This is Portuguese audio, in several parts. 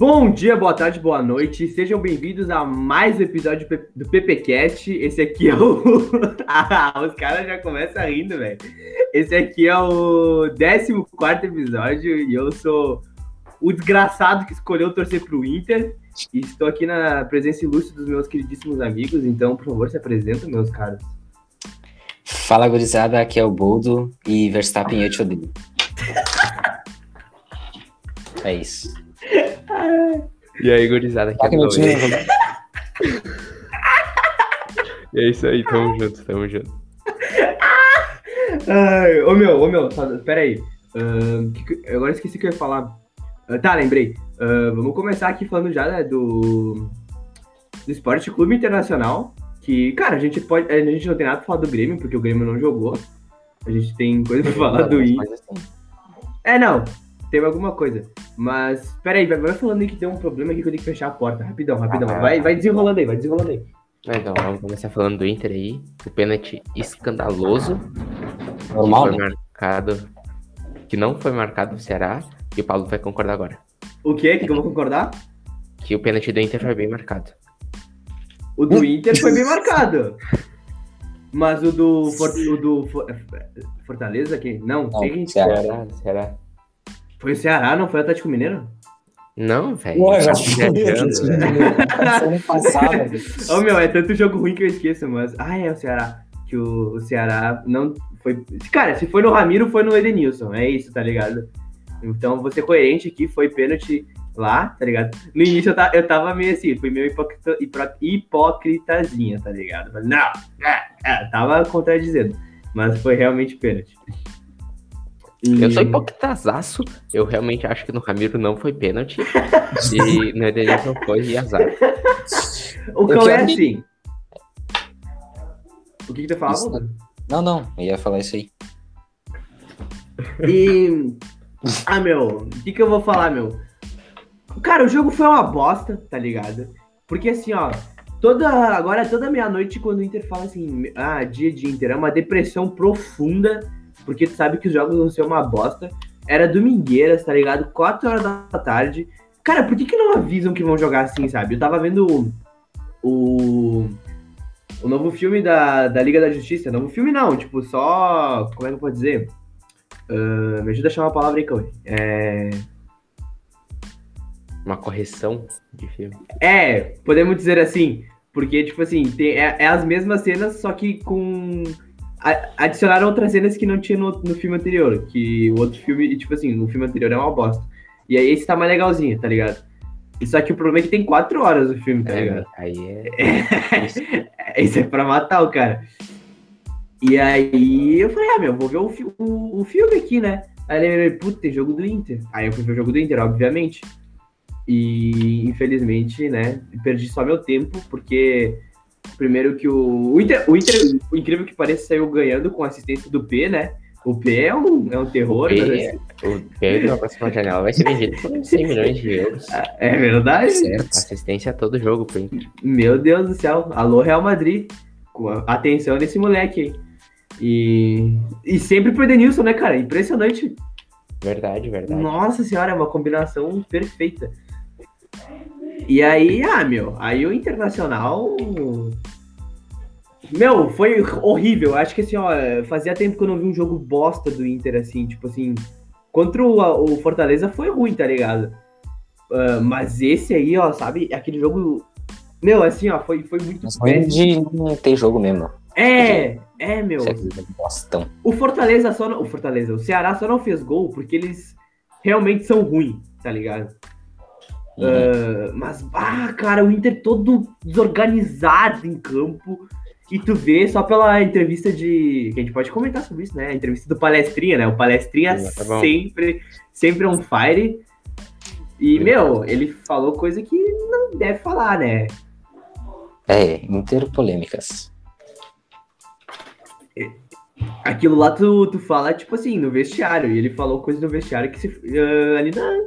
Bom dia, boa tarde, boa noite. Sejam bem-vindos a mais um episódio do PPCast. Esse aqui é o. ah, os caras já começam rindo, velho. Esse aqui é o 14 episódio e eu sou o desgraçado que escolheu torcer pro Inter. E estou aqui na presença ilustre dos meus queridíssimos amigos. Então, por favor, se apresentem, meus caros. Fala, gurizada. Aqui é o Boldo e Verstappen eu te odeio. é isso. E aí, gurizada, aqui é o E é isso aí, tamo junto, tamo junto. Ai, ô meu, ô meu, pera aí. Uh, que, agora esqueci o que eu ia falar. Uh, tá, lembrei. Uh, vamos começar aqui falando já né, do, do Esporte Clube Internacional. Que, cara, a gente pode. A gente não tem nada pra falar do Grêmio, porque o Grêmio não jogou. A gente tem coisa pra falar do Inter. Assim. É, não. Teve alguma coisa. Mas, peraí, vai, vai falando aí que tem um problema aqui que eu tenho que fechar a porta. Rapidão, rapidão. Ah, vai, vai desenrolando aí, vai desenrolando aí. Então, vamos começar falando do Inter aí. O pênalti escandaloso. Normal, que foi né? marcado. Que não foi marcado no Ceará. E o Paulo vai concordar agora. O quê? Que eu vou concordar? Que o pênalti do Inter foi bem marcado. O do Inter foi bem marcado. Mas o do, o do Fortaleza aqui? Não, não Ceará, Ceará. Foi o Ceará, não foi o Atlético Mineiro? Não, velho. Pô, já foi passado. Ô, meu, é tanto jogo ruim que eu esqueço, mas. Ah, é o Ceará. Que o, o Ceará não foi. Cara, se foi no Ramiro, foi no Edenilson. É isso, tá ligado? Então, vou ser coerente aqui, foi pênalti lá, tá ligado? No início eu, tava, eu tava meio assim, fui meio hipocrita, hipocritazinha, tá ligado? Mas não, é, é, tava contradizendo. Mas foi realmente pênalti. Eu sou hipocritazaço. Eu realmente acho que no Ramiro não foi pênalti. e no Edenilson foi e azar. O Cão é assim. O que, que tu fala? Não, não. Eu ia falar isso aí. E. Ah, meu. O que, que eu vou falar, meu? Cara, o jogo foi uma bosta, tá ligado? Porque assim, ó. Toda, agora, toda meia-noite, quando o Inter fala assim, ah, dia de Inter, é uma depressão profunda porque tu sabe que os jogos vão ser uma bosta. Era domingueiras, tá ligado? 4 horas da tarde. Cara, por que, que não avisam que vão jogar assim, sabe? Eu tava vendo o. O, o novo filme da, da Liga da Justiça. Novo filme não, tipo, só. Como é que eu posso dizer? Uh, me ajuda a chamar a palavra aí, Cauê. É. Uma correção de filme. É, podemos dizer assim. Porque, tipo assim, tem, é, é as mesmas cenas, só que com adicionaram outras cenas que não tinha no, no filme anterior. Que o outro filme, tipo assim, o filme anterior é uma bosta. E aí esse tá mais legalzinho, tá ligado? Só que o problema é que tem quatro horas o filme, tá é, ligado? Aí é. Isso é pra matar o cara. E aí eu falei, ah, meu, vou ver o, o, o filme aqui, né? Aí eu lembrei, puta, tem jogo do Inter. Aí eu fui ver o jogo do Inter, obviamente. E infelizmente, né, perdi só meu tempo, porque Primeiro que o, o Inter, o Inter, o incrível que pareça, saiu ganhando com assistência do P, né? O P é um, é um terror. O P, mas, assim... o P na próxima janela vai ser vendido por 100 milhões de euros. É verdade? Certo. Assistência a todo jogo pro Inter. Meu Deus do céu. Alô, Real Madrid. Atenção nesse moleque aí. E, e sempre pro Edenilson, né, cara? Impressionante. Verdade, verdade. Nossa senhora, é uma combinação perfeita. E aí, ah, meu, aí o Internacional. Meu, foi horrível. Acho que assim, ó, fazia tempo que eu não vi um jogo bosta do Inter, assim, tipo assim. Contra o, o Fortaleza foi ruim, tá ligado? Uh, mas esse aí, ó, sabe, aquele jogo. Meu, assim, ó, foi, foi muito ruim de não ter jogo mesmo. É, é, meu. É bostão. O Fortaleza só não. O Fortaleza, o Ceará só não fez gol porque eles realmente são ruins, tá ligado? Uh, mas, ah, cara, o Inter todo desorganizado em campo. E tu vê só pela entrevista de. Que a gente pode comentar sobre isso, né? A entrevista do Palestrinha, né? O Palestrinha tá sempre, sempre on fire. E, meu, ele falou coisa que não deve falar, né? É, Inter polêmicas. Aquilo lá tu, tu fala, tipo assim, no vestiário. E ele falou coisa no vestiário que se, uh, ali na,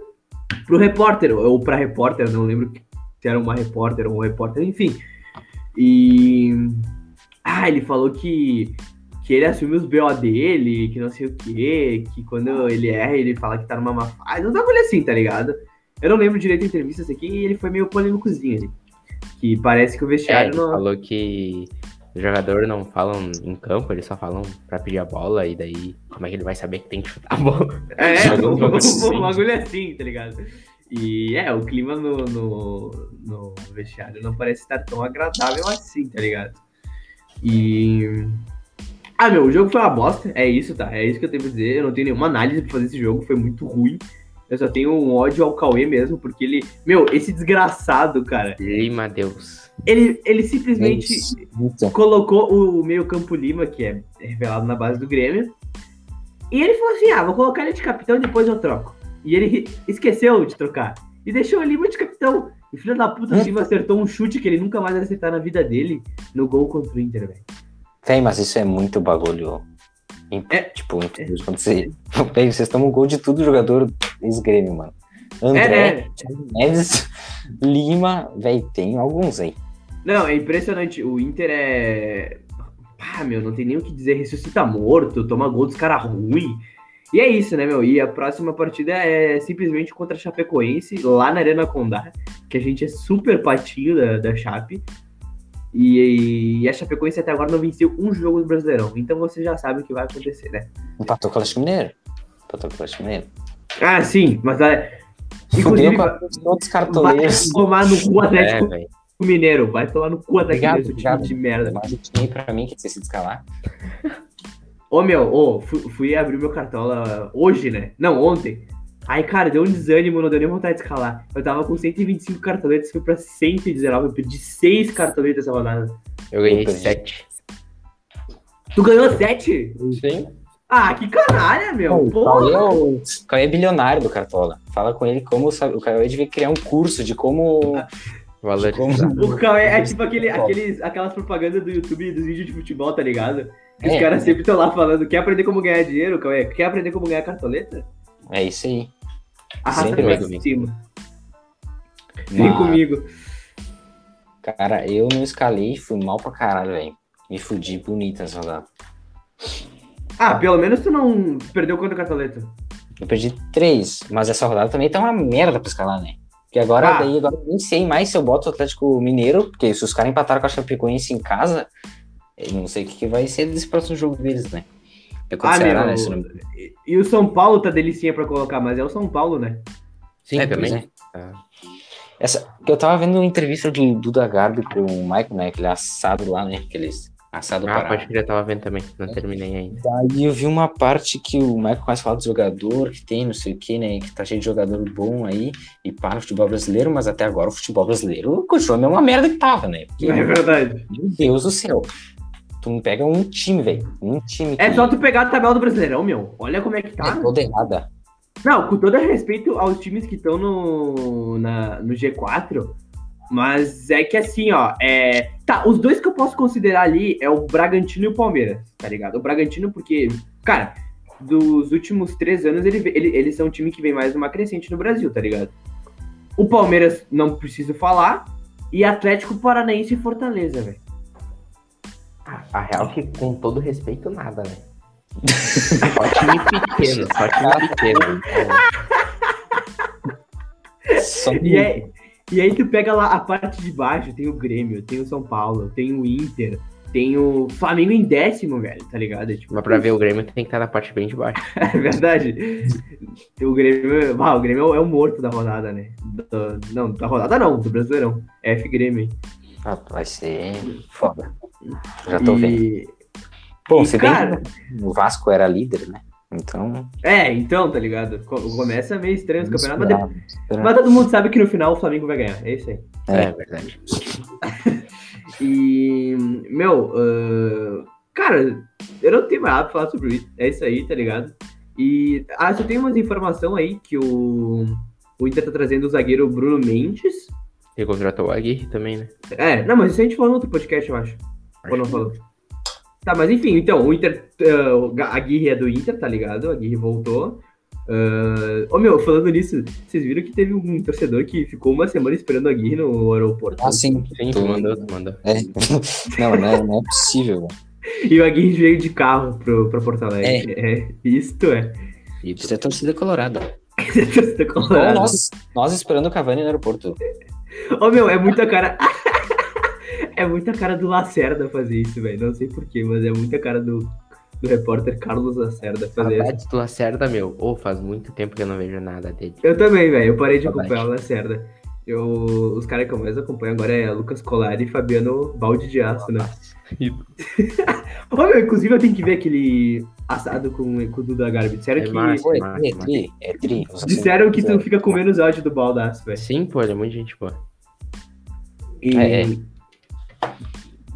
pro repórter, ou pra repórter, não lembro se era uma repórter ou um repórter, enfim. E. Ah, ele falou que, que ele assume os BO dele, que não sei o quê, que quando ele erra, ele fala que tá numa má fase. Não tá coisa assim, tá ligado? Eu não lembro direito a entrevista aqui e ele foi meio polêmicozinho ali. Que parece que o É, vestiário ele não. falou que os jogadores não falam em campo, eles só falam pra pedir a bola, e daí como é que ele vai saber que tem que chutar a bola? É, jogo assim. um bagulho assim, tá ligado? E é, o clima no, no, no vestiário não parece estar tão agradável assim, tá ligado? E. Ah, meu, o jogo foi uma bosta, é isso, tá? É isso que eu tenho pra dizer. Eu não tenho nenhuma análise pra fazer esse jogo, foi muito ruim. Eu só tenho um ódio ao Cauê mesmo, porque ele. Meu, esse desgraçado, cara, Lima Deus. Ele, ele simplesmente Então, colocou o meio-campo Lima, que é revelado na base do Grêmio. E ele falou assim: ah, vou colocar ele de capitão e depois eu troco. E ele esqueceu de trocar. E deixou o Lima de capitão. E filho da puta, o Lima acertou um chute que ele nunca mais vai acertar na vida dele no gol contra o Inter, velho. Véi, mas isso é muito bagulho. É. Tipo, você. Véi, vocês tomam gol de tudo jogador ex-grêmio, mano. André, É, né? Thiago Neves, Lima, véi, tem alguns aí. Não, é impressionante. O Inter é. Pá, meu, não tem nem o que dizer. Ressuscita morto, toma gol dos caras ruins. E é isso, né, meu? E a próxima partida é simplesmente contra a Chapecoense, lá na Arena Condá, que a gente é super patinho da, da Chape. E, e a Chapecoense até agora não venceu um jogo do Brasileirão. Então você já sabe o que vai acontecer, né? Empatou com o Atlético Mineiro. Empatou com o Atlético Mineiro. Ah, sim, mas é. Fudeu Inclusive, com vai a- os outros cartoleiros. tomar no cu É, Atlético velho. Mineiro. Vai tomar no cu Atlético Obrigado, time de merda. Mas o time pra mim que decide escalar. Ô, meu, ô, fui, fui abrir meu cartola hoje, né? Não, ontem. Aí, cara, deu um desânimo, não deu nem vontade de escalar. Eu tava com 125 cartoletas, fui pra 119, eu perdi 6 cartoletas essa rodada. Eu ganhei Eu perdi. sete. Tu ganhou 7? Sim. Ah, que canalha, meu. Cauê é, o... o Cauê é bilionário do Cartola. Fala com ele como sabe. O Cauê devia criar um curso de como. Valorizar. O Cauê é tipo aquele, aqueles, aquelas propagandas do YouTube dos vídeos de futebol, tá ligado? Que Os É. caras sempre estão lá falando, quer aprender como ganhar dinheiro, Cauê? Quer aprender como ganhar cartoleta? É isso aí. Arrasta pra comigo. cima. Vem Mas, comigo. Cara, eu não escalei, fui mal pra caralho, velho. Me fudi bonito nessa rodada. Ah, pelo menos tu não perdeu quanto cartoleta? Eu perdi três, mas essa rodada também tá uma merda pra escalar, né? Porque agora, Ah. daí, agora nem sei mais se eu boto o Atlético Mineiro, porque se os caras empataram com a Chapecoense em casa, eu não sei o que, que vai ser desse próximo jogo deles, né? É Ah, Ceará, meu, né? E, e o São Paulo tá delicinha pra colocar, mas é o São Paulo, né? Sim, É, também. é. Essa, que eu tava vendo uma entrevista do Duda Garbi com o Michael, né? Aquele assado lá, né? Aqueles assado Ah, parado. pode que eu tava vendo também. Não terminei ainda. Daí eu vi uma parte que o Michael começa a falar do jogador que tem, não sei o que, né? Que tá cheio de jogador bom aí e para o futebol brasileiro, mas até agora o futebol brasileiro continua a mesma merda que tava, né? Porque, É verdade. meu Deus do céu. Tu não pega um time, velho. Um time É que só tu pegar a tabela do Brasileirão, meu. Olha como é que tá. é toda errada. Não, com todo respeito aos times que estão no, na- no G4, mas é que assim, ó, é... Tá, os dois que eu posso considerar ali é o Bragantino e o Palmeiras, tá ligado? O Bragantino porque, cara, dos últimos três anos ele, ele- eles são um time que vem mais numa crescente no Brasil, tá ligado? O Palmeiras, não preciso falar, e Atlético Paranaense e Fortaleza, velho. A real é que, com todo respeito, nada, né? Só time pequeno, só time pequeno. Só E aí, e aí tu pega lá a parte de baixo, tem o Grêmio, tem o São Paulo, tem o Inter, tem o Flamengo em décimo, velho, tá ligado? É, tipo, Mas pra ver o Grêmio tem que estar na parte bem de baixo. É verdade. O Grêmio, ah, o Grêmio é o- morto da rodada, né? Do- não, da rodada não, do Brasileirão. F Grêmio. Ah, vai ser foda. Já tô vendo. E, Bom, e, se bem cara, o Vasco era líder, né? Então. é, então, tá ligado? Co- Começa meio estranho os campeonatos, mas, esperava, de- esperava. mas todo mundo sabe que no final o Flamengo vai ganhar. É isso aí. É. É, verdade. E, meu, ah, cara, eu não tenho mais nada pra falar sobre isso. É isso aí, tá ligado? E, ah, só tem umas informação aí que o, o Inter tá trazendo o zagueiro Bruno Mendes. E contratou o Aguirre também, né? É, não, mas isso a gente falou no outro podcast, eu acho. Ou não falou? Tá, mas enfim, então, o Inter, Ga- a Aguirre é do Inter, tá ligado? A Aguirre voltou. Ah, Ô, meu, falando nisso, vocês viram que teve um torcedor que ficou uma semana esperando a Aguirre no aeroporto? Ah, sim. Sim, tu mandou, tu mandou. É. Não, não é, não é possível. E o Aguirre veio de carro pro, pra Porto Alegre. É. isto é. E Isso é torcida colorada. Torcida Ou colorada. nós, nós esperando o Cavani no aeroporto. Ô, meu, é muita cara. é muita cara do Lacerda fazer isso, velho. Não sei porquê, mas é muita cara do, do repórter Carlos Lacerda fazer isso. Saudades do Lacerda, meu. Ô, faz muito tempo que eu não vejo nada dele. Eu também, velho. Eu parei de Saudade. acompanhar o Lacerda. Eu, os caras que eu mais acompanho agora é Lucas Colari e Fabiano Balde de Aço, né? Ô, meu, inclusive eu tenho que ver aquele assado com, com o Duda Garbi. Disseram É que. massa. Pô, é massa, é massa. tri, é tri. Disseram que tu fica com menos ódio do baldaço, velho. Sim, pô, ele é muito gente boa. E, É, é.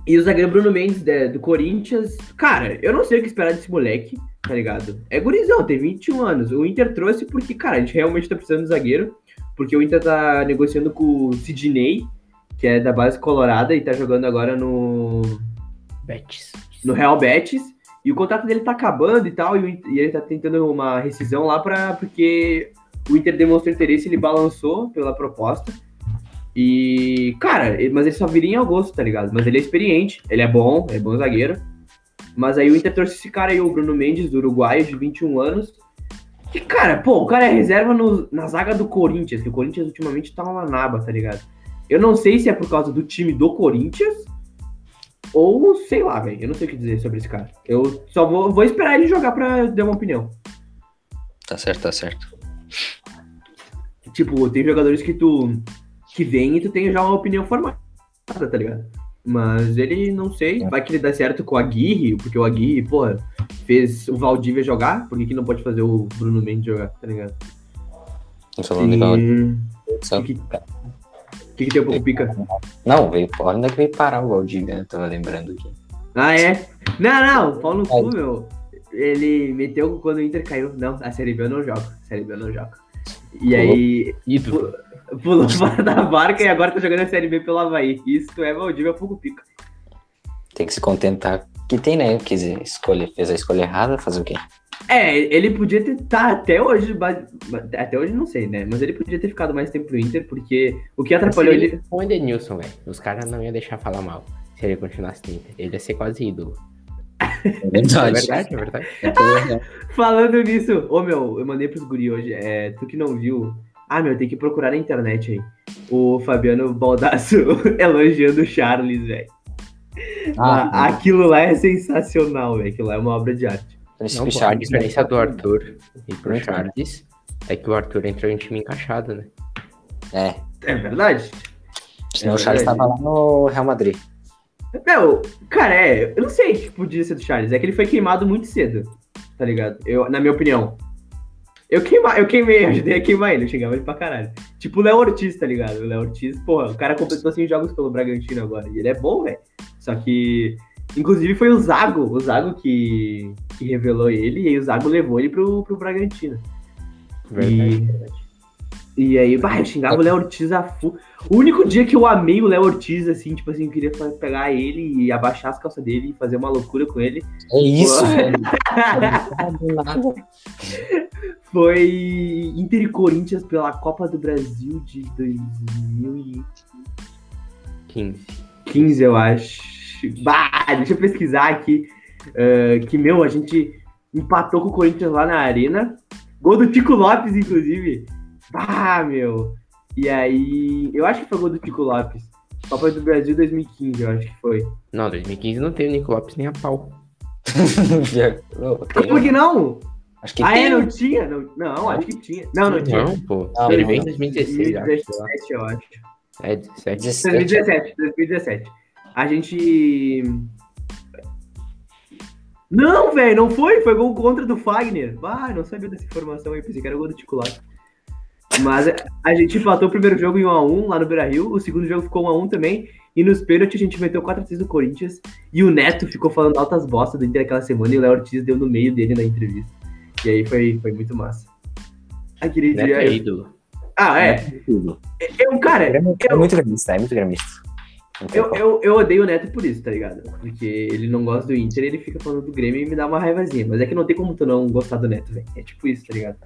E o zagueiro Bruno Mendes né, do Corinthians, cara, eu não sei o que esperar desse moleque, tá ligado? É gurizão, tem 21 anos. O Inter trouxe porque, cara, a gente realmente tá precisando de zagueiro, porque o Inter tá negociando com o Sidney, que é da base colorada e tá jogando agora no, Betis. no Real Betis. E o contrato dele tá acabando e tal, e, e ele tá tentando uma rescisão lá pra, porque o Inter demonstrou interesse, ele balançou pela proposta. E, cara, mas ele só viria em agosto, tá ligado? Mas ele é experiente, ele é bom, é bom zagueiro. Mas aí o Inter trouxe esse cara aí, o Bruno Mendes, do Uruguai, de 21 anos. Que, cara, pô, o cara é reserva no- na zaga do Corinthians, que o Corinthians ultimamente tá uma naba, tá ligado? Eu não sei se é por causa do time do Corinthians ou sei lá, velho. Eu não sei o que dizer sobre esse cara. Eu só vou, vou esperar ele jogar pra dar uma opinião. Tá certo, tá certo. Tipo, tem jogadores que tu. Que vem e tu tem já uma opinião formada, tá ligado? Mas ele não sei. É. Vai que ele dá certo com o Aguirre, porque o Aguirre, porra, fez o Valdívia jogar. Por que, que não pode fazer o Bruno Mendes jogar, tá ligado? Tô falando. E... O que, que, que tem pouco pica? Não, veio, ainda que veio parar o Valdívia, né? Tava lembrando aqui. Ah, é? Não, não, Paulo no cu, meu. Ele meteu quando o Inter caiu. Não, a Série B eu não jogo. A Série B eu não jogo. E aí. Pulou fora da barca e agora tá jogando a Série B pelo Havaí. Isso é Valdívia pouco pica. Tem que se contentar. Que tem, né? Quer dizer, escolha, fez a escolha errada, fazer o quê? É, ele podia ter tá até hoje, até hoje não sei, né? Mas ele podia ter ficado mais tempo no Inter, porque o que atrapalhou ele. O Edenilson, velho. Os caras não iam deixar falar mal se ele continuasse no Inter. Ele ia ser quase ídolo. É É verdade. verdade, é verdade. É verdade. Falando nisso, ô meu, eu mandei pros guri hoje, é, tu que não viu. Ah, meu, tem que procurar na internet aí. O Fabiano Baldasso elogiando o Charles, velho. Ah, Ah, aquilo lá é sensacional, velho. Aquilo lá é uma obra de arte. esse Não, pô, a Charles, diferença do Arthur e pro Charles é que o Arthur entrou em time encaixado, né? É, É verdade? senão É o Charles verdade. tava lá no Real Madrid. Meu, cara, é. Eu não sei o que podia ser do Charles. É que ele foi queimado muito cedo. Tá ligado? Eu, na minha opinião. Eu, queima, eu queimei, eu ajudei a queimar ele, eu xingava ele pra caralho. Tipo o Léo Ortiz, tá ligado? O Léo Ortiz, porra, o cara completou 100 jogos pelo Bragantino agora. E ele é bom, velho. Só que. Inclusive foi o Zago, o Zago que, que revelou ele, e o Zago levou ele pro, pro Bragantino. Verdade. E aí, bah, eu xingava o Léo Ortiz a fu... O único dia que eu amei o Léo Ortiz, assim, tipo assim, eu queria pegar ele e abaixar as calças dele e fazer uma loucura com ele, É isso, Pô. velho. Foi Inter e Corinthians pela Copa do Brasil de 2015, 15. eu acho. Bah, deixa eu pesquisar aqui. ah, que, meu, a gente empatou com o Corinthians lá na Arena. Gol do Tico Lopes, inclusive. Bah, meu. E aí, eu acho que foi gol do Tico Lopes. Copa do Brasil 2015, eu acho que foi. Não, 2015 não teve o Nico Lopes nem a pau. Não, tem- Como que não? Acho que ah, tem. é, não tinha? Não, não, acho que tinha. Não, não tinha. Não, pô. Não, ele veio em não. 2016, eu acho. sei lá. 2017, eu acho. É, 17. 17. 2017, 2017. A gente. Não, velho, não foi. Foi gol contra do Fagner. Ah, não sabia dessa informação aí. Pensei que era gol do Tico Lopes. Mas a gente empatou o primeiro jogo em 1x1 lá no Beira Rio. O segundo jogo ficou 1x1 também. E nos pênaltis a gente meteu 4x3 do Corinthians. E o Neto ficou falando altas bostas do Inter aquela semana. E o Léo Ortiz deu no meio dele na entrevista. E aí foi, foi muito massa. Aquele Neto dia. é ídolo. Ah, é. Tudo. Eu, cara, É muito, é muito gremista, é muito gremista. Eu, eu, eu odeio o Neto por isso, tá ligado? Porque ele não gosta do Inter, ele fica falando do Grêmio e me dá uma raivazinha. Mas é que não tem como tu não gostar do Neto, velho. É tipo isso, tá ligado?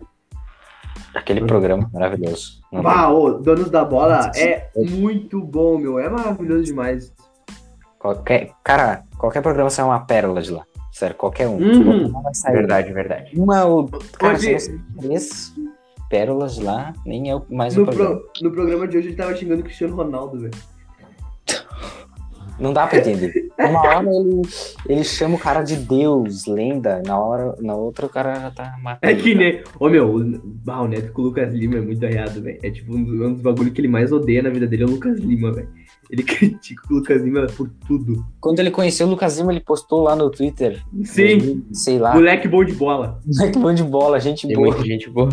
Aquele programa maravilhoso. Bah, ô, Donos da Bola é muito bom, meu. É maravilhoso demais. Qualquer, cara, qualquer programa sai uma pérola de lá. Sério, qualquer um. Uhum. Vai sair. Verdade, verdade. Uma ou. Cara, Hoje- três. pérolas lá, nem é o mais No, o programa. pro- no programa de hoje ele tava xingando o Cristiano Ronaldo, velho. Não dá pra entender. Uma hora ele, ele chama o cara de Deus, lenda, na hora, na outra o cara já tá matando. É que nem. Ô meu, o, bah, o Neto com o Lucas Lima é muito arreado, velho. É tipo um dos, um dos bagulhos que ele mais odeia na vida dele é o Lucas Lima, velho. Ele critica o Lucas Lima por tudo. Quando ele conheceu o Lucas Lima, ele postou lá no Twitter. Sim, Sei lá. moleque bom de bola. Moleque bom de bola, gente Tem boa. muita gente boa.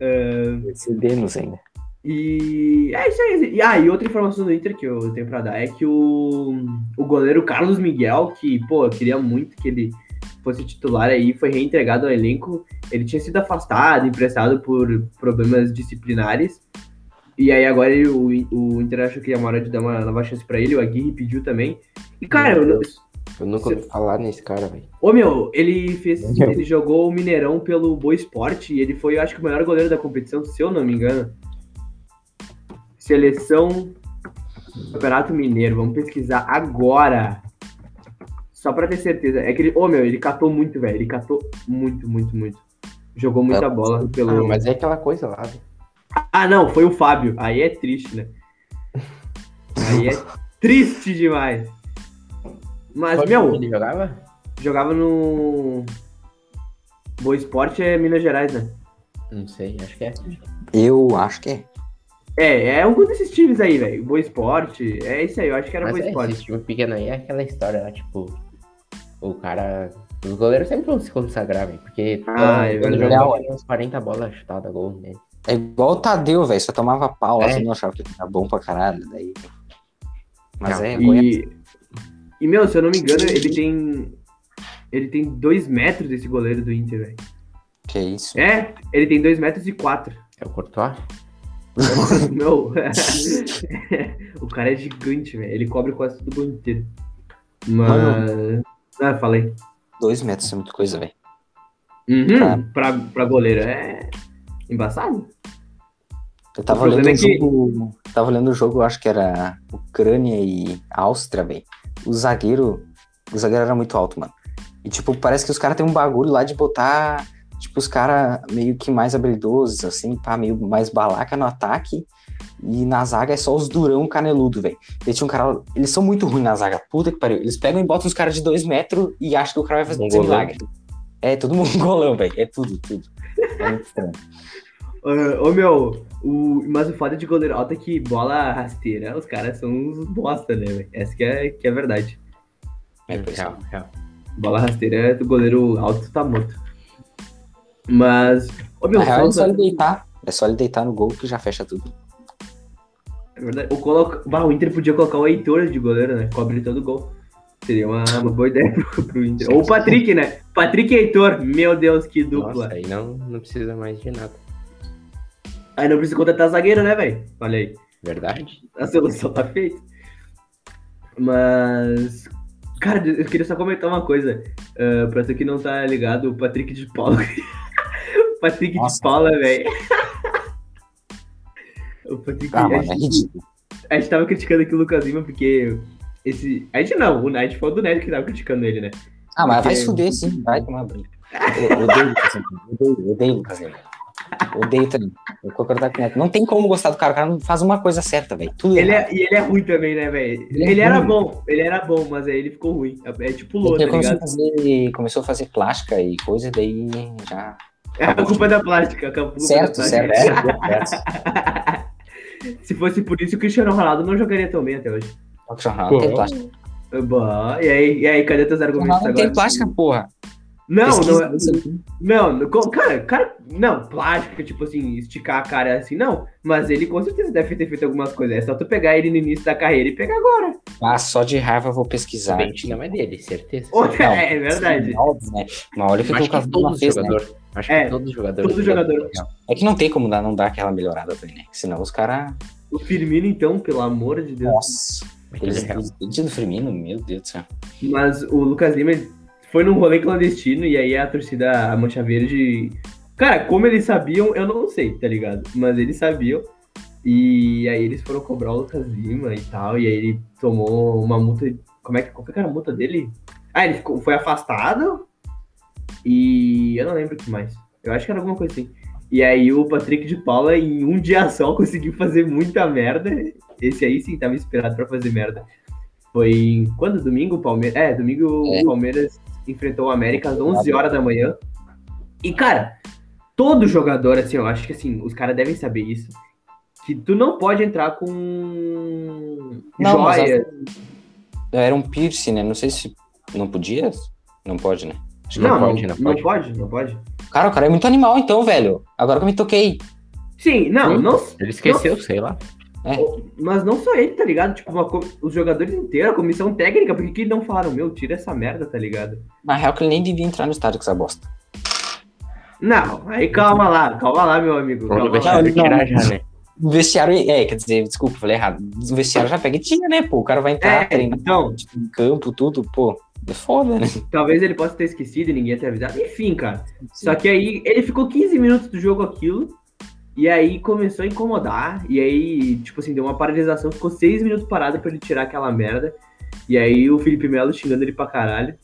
Ah, Cedemos ainda. E é isso aí. E, ah, e outra informação do Inter que eu tenho pra dar é que o, o goleiro Carlos Miguel, que, pô, eu queria muito que ele fosse titular aí, foi reentregado ao elenco. Ele tinha sido afastado, emprestado por problemas disciplinares. E aí agora ele- o, o Inter achou que ia uma hora de dar uma nova chance pra ele, o Aguirre pediu também. E, cara, eu, Eu nunca ouvi falar nesse cara, velho. Ô meu, ele fez. Ele jogou o Mineirão pelo Boa Esporte e ele foi, eu acho que, o melhor goleiro da competição, se eu não me engano. Seleção Campeonato Mineiro, vamos pesquisar agora. Só pra ter certeza. É que ele. Ô meu, ele catou muito, velho. Ele catou muito, muito, muito. Jogou muita É. bola Ah, pelo. mas é aquela coisa lá, velho. Ah, não, foi o Fábio. Aí é triste, né? Aí é triste demais. Mas, Qual meu. Ele jogava? Jogava no. Boa Esporte é Minas Gerais, né? Não sei, acho que é. Eu acho que é. É, é algum desses times aí, velho. Boa Esporte. É isso aí, eu acho que era Mas Boa é, Esporte. esse time pequeno aí é aquela história lá, tipo, o cara. Os goleiros sempre vão se consagrar, velho. Porque Ah, é quando tinha uns 40 bolas chutadas gol né? nele. É igual o Tadeu, velho. Só tomava pau lá, É. você não achava que ele era bom pra caralho. Daí... Mas Não, é, Goiás. E, e, meu, se eu não me engano, ele tem. Ele tem dois metros desse goleiro do Inter, velho. Que isso. É, ele tem dois metros e quatro. É o Courtois? meu. o cara é gigante, velho. Ele cobre quase todo o gol inteiro. Mas. Ah, falei. Dois metros é muita coisa, velho. Uhum, Tá. pra, pra goleiro. É. Embaçado? Eu tava O problema olhando o é que- jogo. Tava olhando o jogo, acho que era Ucrânia e Áustria, velho. O zagueiro. O zagueiro era muito alto, mano. E, tipo, parece que os caras têm um bagulho lá de botar. Tipo, os caras meio que mais habilidosos, assim, pá, meio mais balaca no ataque. E na zaga é só os durão caneludo, velho. E tinha um cara. Eles são muito ruins na zaga. Puta que pariu. Eles pegam e botam os caras de dois metros e acham que o cara vai fazer Um golão. milagre. É, todo mundo golão, velho. É tudo, tudo. É muito estranho. Ô meu, o, mas o foda de goleiro alto é que bola rasteira, os caras são uns bosta, né, velho? Essa que é, que é a verdade. É, por isso. real, real. Bola rasteira do goleiro alto tá morto. Mas. Ô meu, Na real, é só- ele deitar. É só ele deitar no gol que já fecha tudo. é verdade. O, bah, o Inter podia colocar o Heitor de goleiro, né? Cobre todo gol. Seria uma, uma boa ideia pro, pro Inter. Ou o Patrick, né? Patrick e Heitor, meu Deus, que dupla. Nossa, aí não, não precisa mais de nada. Aí não precisa contratar zagueiro, né, velho? Olha aí. Verdade? A solução tá feita. Mas. Cara, eu queria só comentar uma coisa. ah, pra tu que não tá ligado, o Patrick de Paula. o Patrick Nossa. de Paula, velho. o Patrick. A, mano, é gente, ridículo. a gente tava criticando aqui o Lucas Lima porque. Esse. A gente não, o Night foi o do Neto que tava criticando ele, né? Ah, mas vai Porque- se fuder sim, vai tomar banho. Eu odeio o Lucas Lima. Odeio, odeio o Lucas Lima. Odeio também. Eu concordar com o Neto. Não tem como gostar do cara. O cara não faz uma coisa certa, velho. Tudo Ele errado. é, e ele é ruim também, né, velho? Ele é Ele, era ruim. bom, ele era bom, mas aí ele ficou ruim. É, é tipo Lua, tá começou a, ligado? fazer, começou a fazer plástica e coisa, daí já. É a culpa da plástica. A culpa Certo, da certo, plástica. certo. Se fosse por isso, o Cristiano Ronaldo não jogaria tão bem até hoje. O jornal não tem plástica. Bom, e aí, e aí cadê teus argumentos jornal não agora? tem plástica, porra. Não, Pesquisa não, é- não, não, cara, cara, não, plástica, tipo assim, esticar a cara assim, não. Mas ele com certeza deve ter feito algumas coisas. É só tu pegar ele no início da carreira e pegar agora. Ah, só de raiva eu vou O pesquisar. Bench não é dele, certeza. Não, é, verdade. sim, Óbvio, né? Mas olha o que o Lucas Lima fez, né? Acho É, que todo jogador. todo jogador. É que não tem como dar, não dar aquela melhorada também, né? Senão os caras. O Firmino, então, pelo amor de Deus. Nossa. Aquele Eles do Firmino, meu Deus do céu. Mas o Lucas Lima foi num rolê clandestino e aí a torcida, a Mancha Verde. Cara, como eles sabiam, eu não sei, tá ligado? Mas eles sabiam. E aí eles foram cobrar o Lucas Lima e tal. E aí ele tomou uma multa. Como é que, qual que era a multa dele? Ah, ele ficou, foi afastado. E eu não lembro o que mais. Eu acho que era alguma coisa assim. E aí o Patrick de Paula, em um dia só, conseguiu fazer muita merda. Esse aí sim tava inspirado pra fazer merda. Foi quando? Domingo o Palmeiras. É, domingo É. o Palmeiras enfrentou o América às 11 horas da manhã. E, cara, todo jogador, assim, eu acho que assim, os caras devem saber isso. Que tu não pode entrar com Não, mas joia. Era um piercing, né? Não sei se não podia. Não pode, né? Não, não não, pode, não não pode. pode, não pode. Cara, o cara é muito animal, então, velho. Agora que eu me toquei. Sim, não, Sim. não, Ele esqueceu, sei lá. mas não só ele, tá ligado? Tipo, uma os jogadores inteiros, a comissão técnica, por que que não falaram, meu, tira essa merda, tá ligado? Na real, que ele nem devia entrar no estádio com essa bosta. Não, aí calma lá, calma lá, meu amigo. Calma lá. vestiário não. tirar já, né? O vestiário, é, quer dizer, desculpa, falei errado. O vestiário já pega e tira, né, pô? O cara vai entrar, É, treinar então, tipo, em campo, tudo, pô. É foda, né? talvez ele possa ter esquecido e ninguém ter avisado. Enfim, cara. Só que aí ele ficou 15 minutos do jogo aquilo. E aí começou a incomodar. E aí, tipo assim, deu uma paralisação. Ficou 6 minutos parado pra ele tirar aquela merda. E aí o Felipe Melo xingando ele pra caralho.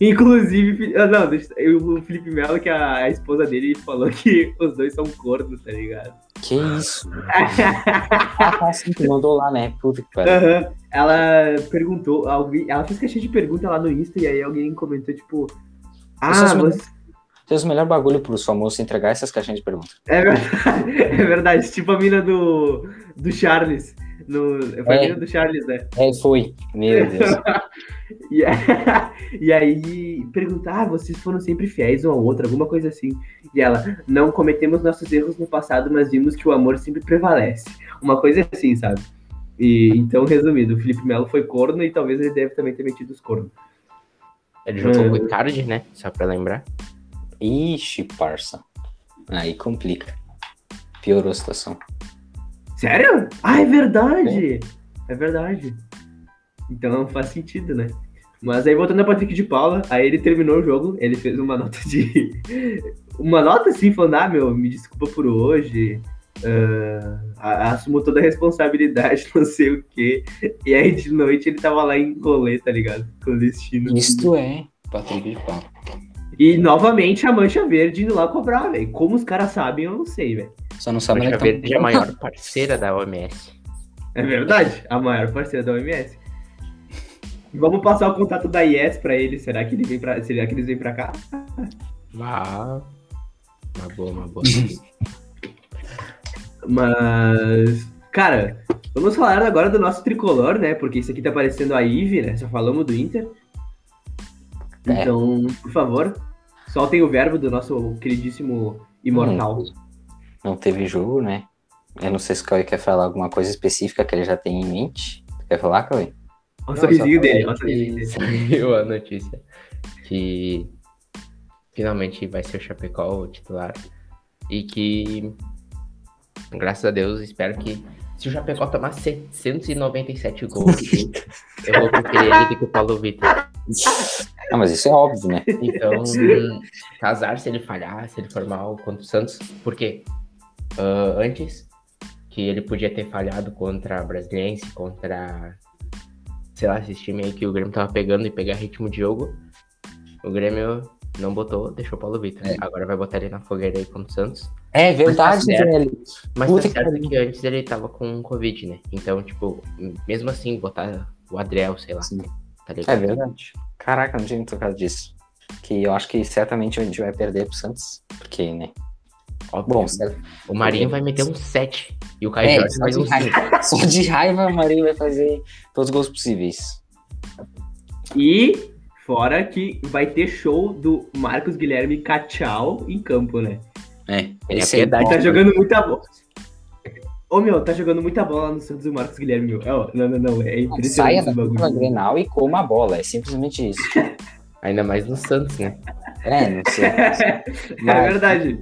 Inclusive, ah, não, deixa- o Felipe Melo, que a, a esposa dele falou que os dois são cornos, tá ligado? Que isso? ah, sim, tu mandou lá, né? Puta que pariu. Aham. Ela perguntou, alguém, ela fez caixinha de pergunta lá no Insta e aí alguém comentou, tipo, ah, Essas você, Fez o melhor bagulho pros famosos entregar essas caixinhas de pergunta. É verdade, é verdade. Tipo a mina do, do Charles. No, foi É. do Charles, né? É, foi. Meu Deus. E, e aí perguntar, ah, vocês foram sempre fiéis um ao outro, alguma coisa assim. E ela, não cometemos nossos erros no passado, mas vimos que o amor sempre prevalece. Uma coisa assim, sabe? E então, resumido, o Felipe Melo foi corno e talvez ele deve também ter metido os cornos. Ele jogou É. com o Icardi, né? Só pra lembrar. Ixi, parça. Aí complica. Piorou a situação. Sério? Ah, é verdade! É verdade. Então faz sentido, né? Mas aí voltando a Patrick de Paula, aí ele terminou o jogo, ele fez uma nota de. Uma nota assim, falando, ah, meu, me desculpa por hoje. a- assumo toda a responsabilidade, não sei o quê. E aí de noite ele tava lá em rolê, tá ligado? Clandestino. Isto é Patrick de Paula. E novamente a Mancha Verde indo lá cobrar, velho. Como os caras sabem, eu não sei, velho. Só não A sabe onde Mancha Verde é a maior parceira da OMS. É verdade, a maior parceira da OMS. Vamos passar o contato da IES pra ele. Será que ele vem para? Será que eles vêm pra cá? Ah, uma boa, uma boa. Mas, cara, vamos falar agora do nosso tricolor, né? Porque isso aqui tá parecendo a Ive, né? Só falamos do Inter. É. Então, por favor, soltem o verbo do nosso queridíssimo imortal. Não teve jogo, né? Eu não sei se o Cauê quer falar alguma coisa específica que ele já tem em mente. Quer falar, Cauê? Olha o sorrisinho só dele, o sorrisinho que dele. Saiu a notícia que finalmente vai ser o Chapecó o titular. E que, graças a Deus, espero que se o Chapecó tomar 797 gols, eu vou preferir ele que o Paulo Vitor. Ah, mas isso é óbvio, né? Então, casar se ele falhar, se ele for mal contra o Santos, porque ah, antes que ele podia ter falhado contra a Brasiliense, contra sei lá, esses times aí que o Grêmio tava pegando e pegar ritmo de jogo, o Grêmio não botou, deixou o Paulo Vitor. É. Agora vai botar ele na fogueira aí contra o Santos. É verdade, Mas tá velho. Mas Puta tá que certo pariu. que antes ele tava com Covid, né? Então, tipo, mesmo assim, botar o Adriel, sei lá, Sim. Tá ligado? É verdade. Caraca, não tinha me tocado disso. Que eu acho que certamente a gente vai perder pro Santos. Porque, né? Óbvio. Bom, certo. O Marinho vai meter um 7 e o Caio É, Jorge um 5. raiva. Só de raiva, a Marinho vai fazer todos os gols possíveis. E fora que vai ter show do Marcos Guilherme Cachau em campo, né? É, É esse aí piedade. Tá jogando muita bola. Ô meu, tá jogando muita bola no Santos o Marcos Guilherme, meu. É, ó, não, não, não. É Saia impressionante da esse dupla bagulho. Grenal e coma a bola. É simplesmente isso. Ainda mais no Santos, né? É, não sei. é verdade.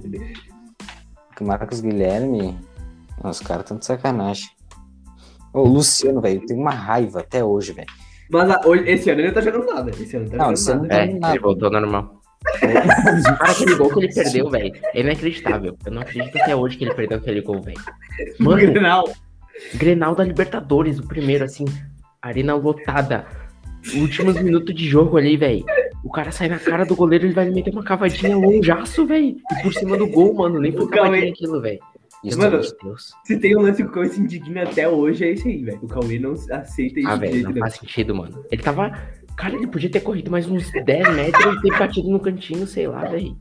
O Marcos Guilherme. Os caras estão de sacanagem. Ô, o Luciano, velho, tem uma raiva até hoje, velho. Mas ah, hoje- esse ano ele não tá jogando nada. Esse ano não tá Não, esse jogando ano nada. É, Não, nada. ele voltou ao normal. Cara, aquele gol que ele perdeu, velho, é inacreditável. Eu não acredito até hoje que ele perdeu aquele gol, velho. No Mano, Grenal. Grenal da Libertadores, o primeiro, assim, arena lotada. Últimos minutos de jogo ali, velho. O cara sai na cara do goleiro, ele vai meter uma cavadinha longaço, velho. E por cima do gol, mano. Nem foi Cauê- cavadinha aquilo, velho. Isso, Mano, Deus. Se tem um lance que o Cauê se indigna até hoje, é esse aí, velho. O Cauê não aceita isso Ah, velho, não faz sentido, mano. Ele tava. Cara, ele podia ter corrido mais uns 10 metros e ter batido no cantinho, sei lá, velho.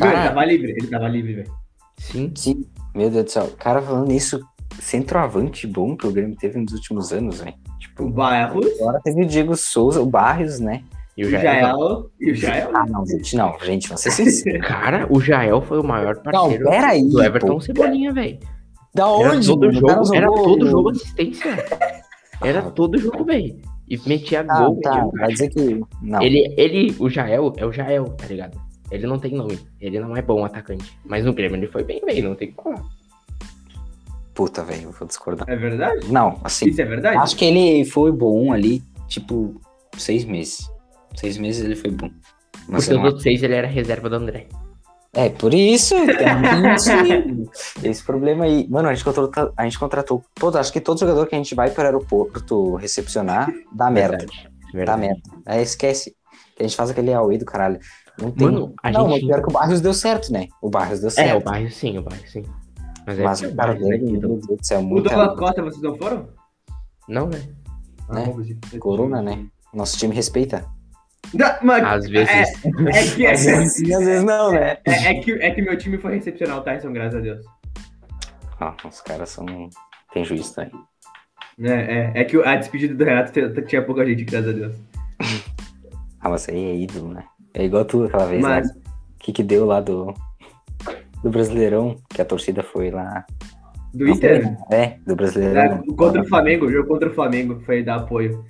Não, ele Cara- tava livre, ele tava livre, velho. Sim. Sim, meu Deus do céu. Cara, falando nisso, centroavante bom que o Grêmio teve nos últimos anos, velho. O Tipo, Barros, agora teve o Diego Souza, o Barrios, né? E o o Jael. Jael e o Jael. Ah, não, gente, não, gente, vamos ser sinceros. Cara, o Jael foi o maior Não, parceiro peraí. do Everton pô. Cebolinha, velho. Da Era onde? todo mano? O cara jogo, era todo jogo assistência. Era todo jogo, velho. E metia Ah, gol, tá, vai dizer que. Não. Ele, ele, o Jael, é o Jael, tá ligado? Ele não tem nome. Ele não é bom atacante. Mas no Grêmio ele foi bem, velho. Não tem o que falar. Puta, velho, eu vou discordar. É verdade? Não, assim, Isso é verdade? acho que ele foi bom ali, tipo, seis meses. Seis meses ele foi bom. Mas Porque eu os outros seis ele era reserva do André. É, por isso, tem esse problema aí. Mano, a gente contratou, a gente contratou todo, acho que todo jogador que a gente vai para o aeroporto recepcionar dá merda. Verdade. Dá merda. Aí esquece. Que a gente faz aquele Aue do caralho. Não tem. Mano, a não, mas gente. pior que o Barrios deu certo, né? O Barrios deu É, o certo. bairro sim, o bairro sim. Mas é mas o cara Barrios é dele, ídolo. meu Deus do céu, O Douglas Costa, vocês não foram? Não, né? Né? você- corona, né? Nosso time respeita. Não, mas Às vezes. É, é que, Às vezes às vezes não, né? é, é que, é que meu time foi recepcionar o Tyson, graças a Deus. Ah, os caras são. Tem juízo também. É, é, é que a despedida do Renato tinha pouca gente, graças a Deus. Ah, mas aí é ídolo, né? É igual tu aquela vez, Mas- né? O que, que deu lá do, do Brasileirão, que a torcida foi lá. Do Inter, foi, É, do Brasileirão. é, contra o Flamengo, o jogo contra o Flamengo, foi dar apoio.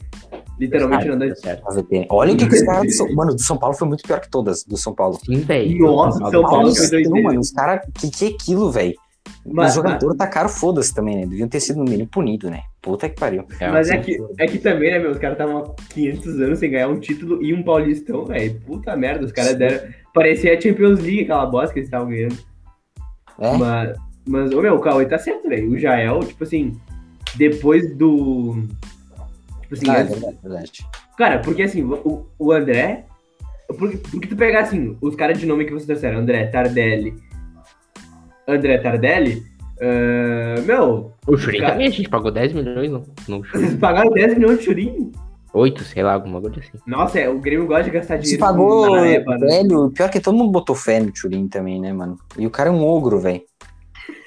Literalmente Tá certo. Fazer pena. Olha o que, que os caras do São... Mano, do São Paulo foi muito pior que todas, do São Paulo. Sim, velho. Nossa, São Paulo Paulistão, foi doideira. mano, os caras. Que que é aquilo, velho? Os Mas, jogadores tacaram foda-se também, né? Deviam ter sido no mínimo punido, né? Puta que pariu. mas é que, é que também, né, meu? Os caras estavam há 500 anos sem ganhar um título e um Paulistão, velho. Puta merda, os caras deram. Parecia a Champions League, aquela bosta que eles estavam ganhando. É? Mas, mas, ô meu, o Cauê tá certo, velho. O Jael, tipo assim, depois do. Tipo assim, Ah, é antes- verdade, verdade. Cara, porque assim, o, o André. Porque, porque tu pegar assim, os caras de nome que vocês trouxeram, André Tardelli. André Tardelli, ah, meu, O Churin Cara- também, a gente pagou 10 milhões no, no Churin. vocês pagaram 10 milhões de churinho? 8, sei lá, alguma coisa assim. Nossa, é, o Grêmio gosta de gastar Se dinheiro. pagou, na Eva, né? velho, pior que todo mundo botou fé no Turin também, né, mano? E o cara é um ogro, velho.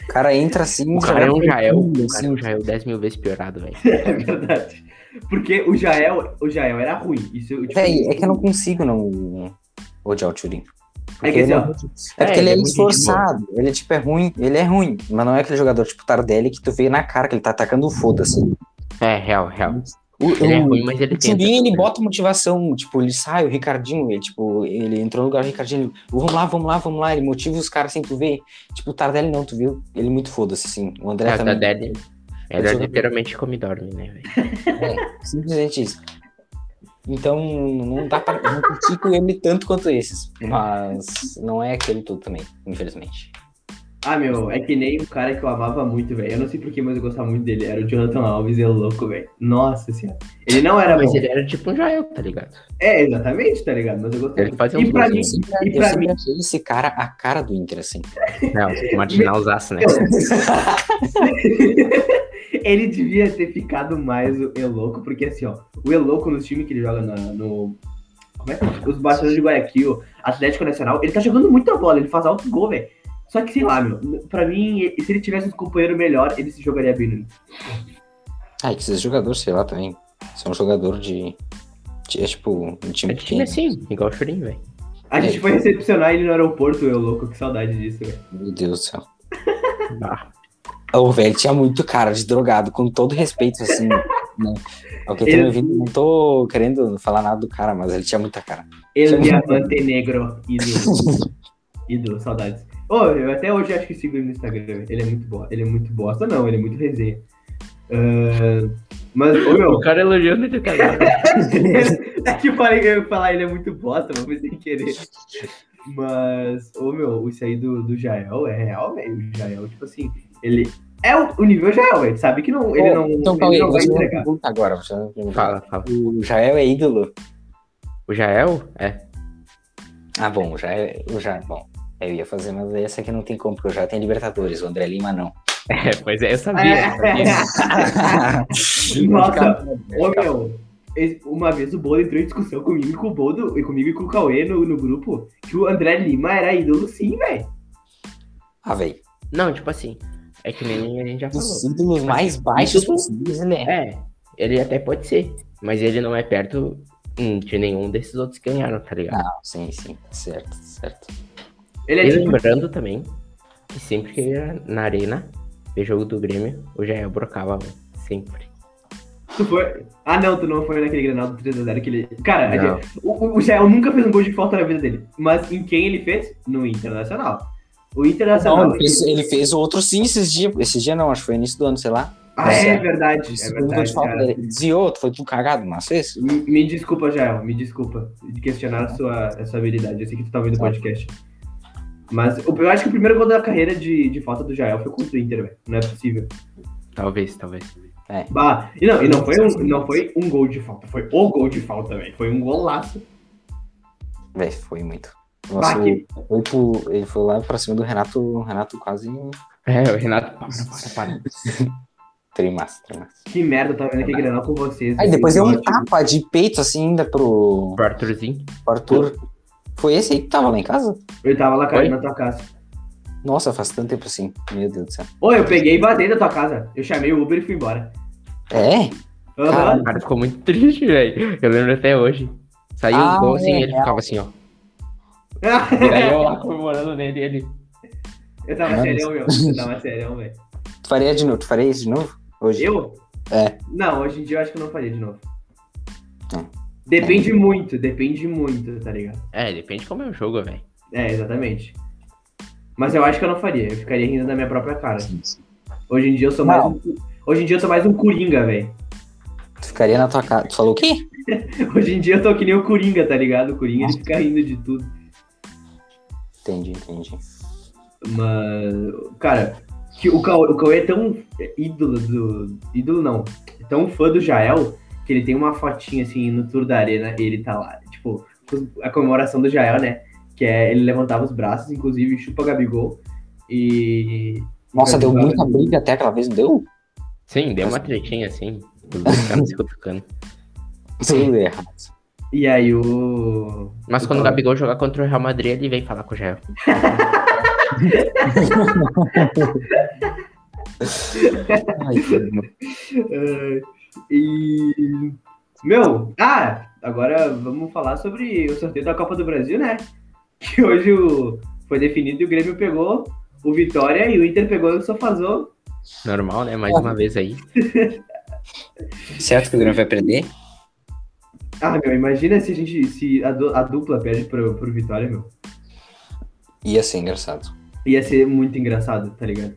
O cara entra assim, O cara é um Jael. tranquilo, O cara é um Jael 10 mil vezes piorado, velho. É verdade. Porque o Jael, o Jael era ruim. Isso, tipo, Véi, é que eu não consigo não odiar o Turin. É que assim, ó, É porque É, ele ele é é muito esforçado. Ele, tipo, é ruim. Ele é ruim. Mas não é aquele jogador, tipo, Tardelli, que tu vê na cara que ele tá atacando o foda-se. É, real, real. O, Ele é o- ruim, mas ele tenta. Turin, ele bota motivação. Tipo, ele sai, o Ricardinho, ele, tipo, ele entrou no lugar do Ricardinho. Ele, vamos lá, vamos lá, vamos lá. Ele motiva os caras sem tu ver. Tipo, o Tardelli não, tu viu? Ele muito foda-se, assim. O André É, também. Ele Era joga- literalmente come e dorme, né, velho? É, simplesmente isso. Então, não dá pra. eu Não critico ele tanto quanto esses. Mas não é aquele todo também, infelizmente. Ah, meu, é que nem um cara que eu amava muito, velho. Eu não sei porquê, mas eu gostava muito dele. Era o Jonathan Alves, ele é louco, velho. Nossa senhora. Ele não era Mas bom. ele era tipo um Jael, tá ligado? É, exatamente, tá ligado? Mas eu gostava. Ele fazia E pra mim, Eu sempre, e eu pra sempre mim- achei esse cara a cara do Inter, assim. Não, marginalzaço, né? ele devia ter ficado mais o Eloco, porque assim, ó, o Eloco nos times que ele joga na- no. Como é que é? Os Barcelona de Guayaquil, Atlético Nacional, ele tá jogando muita bola, ele faz alto gol, velho. Só que, sei lá, meu, pra mim, se ele tivesse um companheiro melhor, ele se jogaria bem no Inter. Ah, e que esses jogadores, sei lá, também. São um jogador de. de- é tipo um time É time assim, igual o Churin, velho. A gente foi recepcionar ele no aeroporto, o Eloco, que saudade disso, velho. Meu Deus do céu. Ah, O velho tinha muito cara de drogado, com todo respeito, assim. né? Ao que eu tô Ele- ouvindo, não tô querendo falar nada do cara, mas ele tinha muita cara. El Diamante Negro, ídolo. ídolo, saudades. Ô, eu até hoje acho que sigo ele no Instagram, ele é muito bom. Ele é muito bosta, não, ele é muito resenha. Ah, mas, ô meu, o cara elogiando ele ligado? é que eu falei que eu ia falar, ele é muito bosta, mas foi sem querer. Mas, ô meu, isso aí do, do Jael é real, velho. O Jael, tipo assim, ele. É o, o nível Jael, velho. Sabe que não, ele não, então, ele Cauê, não vai entregar. pergunta agora. você pergunta. Fala, fala. O Jael é ídolo? O Jael? É. Ah, bom, já é. eu Já, bom, eu ia fazer, mas essa aqui não tem como, porque eu já tenho Libertadores, o André Lima não. É, pois é, eu sabia. eu sabia. Nossa, ô meu, uma vez o Bolo entrou em discussão comigo e com o Bodo, e comigo e com o Cauê no, no grupo, que o André Lima era ídolo sim, velho. ah, velho. Não, tipo assim, é que nem a gente já falou. Os ídolos mais baixos Ídolo- possíveis, ele é. É, ele até pode ser, mas ele não é perto hum, de nenhum desses outros que ganharam, tá ligado? Não, sim, sim, certo, certo. Ele é E tipo, lembrando também que sempre que ia na arena ver jogo do Grêmio, o Jael brocava, velho. Sempre. tu foi... Ah não, tu não foi naquele Grenal do 3x0 que ele... Cara, Não. o, o Jael nunca fez um gol de falta na vida dele, mas em quem ele fez? No Internacional. O Internacional... Não, ele fez, ele fez outro sim esses dias. Esses dias não, acho que foi início do ano, sei lá. Ah, é Certo. verdade, é verdade, de falta cara. dele. Desviou, tu foi tudo cagado, mas fez? Me, me desculpa, Jael, me desculpa de questionar a sua, a sua habilidade. Eu sei que tu tá ouvindo o podcast. Mas eu, acho que o primeiro gol da carreira de, de falta do Jael foi contra o Inter, velho. Não é possível. Talvez, talvez. Bah, e não, e não foi, um, não foi um gol de falta, foi o gol de falta, velho. Foi um golaço. Véi, foi muito. Nossa, que- foi pro- ele foi lá pra cima do Renato, o Renato quase É, o Renato, para, para, para. trimassa, trimassa. Que merda, eu tava vendo aquele granal com vocês. Aí depois deu um tapa de peito assim ainda pro, Pro Arthurzinho. pro Arthur. Foi esse aí que tava lá em casa? Eu tava lá cara, Oi? na tua casa. Nossa, faz tanto tempo assim. Meu Deus do céu. Ô, eu peguei e vazei da tua casa. Eu chamei o Uber e fui embora. É? O cara ficou muito triste, velho. Eu lembro até hoje. Saiu Ah, o gol assim é, e ele é. ficava assim, ó. E daí eu lá comemorando nele ele. eu tava Mano. serião, meu. Eu tava serião, velho. Tu faria de novo? Tu faria isso de novo? Hoje? Eu? É. Não, hoje em dia eu acho que eu não faria de novo. Hum. Depende muito, depende muito, tá ligado? É, depende como é o jogo, velho. É, exatamente. Mas eu acho que eu não faria, eu ficaria rindo da minha própria cara. Hoje em dia eu sou mais Não. um, Hoje em dia eu sou mais um Coringa, velho. Tu ficaria na tua casa. Tu falou o quê? Hoje em dia eu tô que nem o Coringa, tá ligado? O Coringa ele fica rindo de tudo. Entendi, entendi. Mas, cara, que o Cauê, o Cauê é tão ídolo do. ídolo não. É tão fã do Jael que ele tem uma fotinha assim no tour da arena e ele tá lá. Tipo, a comemoração do Jael, né? Que é ele levantava os braços, inclusive chupa Gabigol. E. Nossa, deu muita briga até aquela vez, não deu? Sim, deu uma tretinha assim. Os dois caras se cutucando. Tudo errado. E aí o. Mas quando o Gabigol jogar contra o Real Madrid, ele vem falar com o caramba. Eh, e. Meu, ah, agora vamos falar sobre o sorteio da Copa do Brasil, né? Que hoje o... foi definido e o Grêmio pegou o Vitória e o Inter pegou o Sofazô. Normal, né? Mais uma vez aí. certo que o Grêmio vai perder? Ah, meu, imagina se a gente. se a, du- a dupla perde pro, pro Vitória, meu. Ia ser engraçado. Ia ser muito engraçado, tá ligado?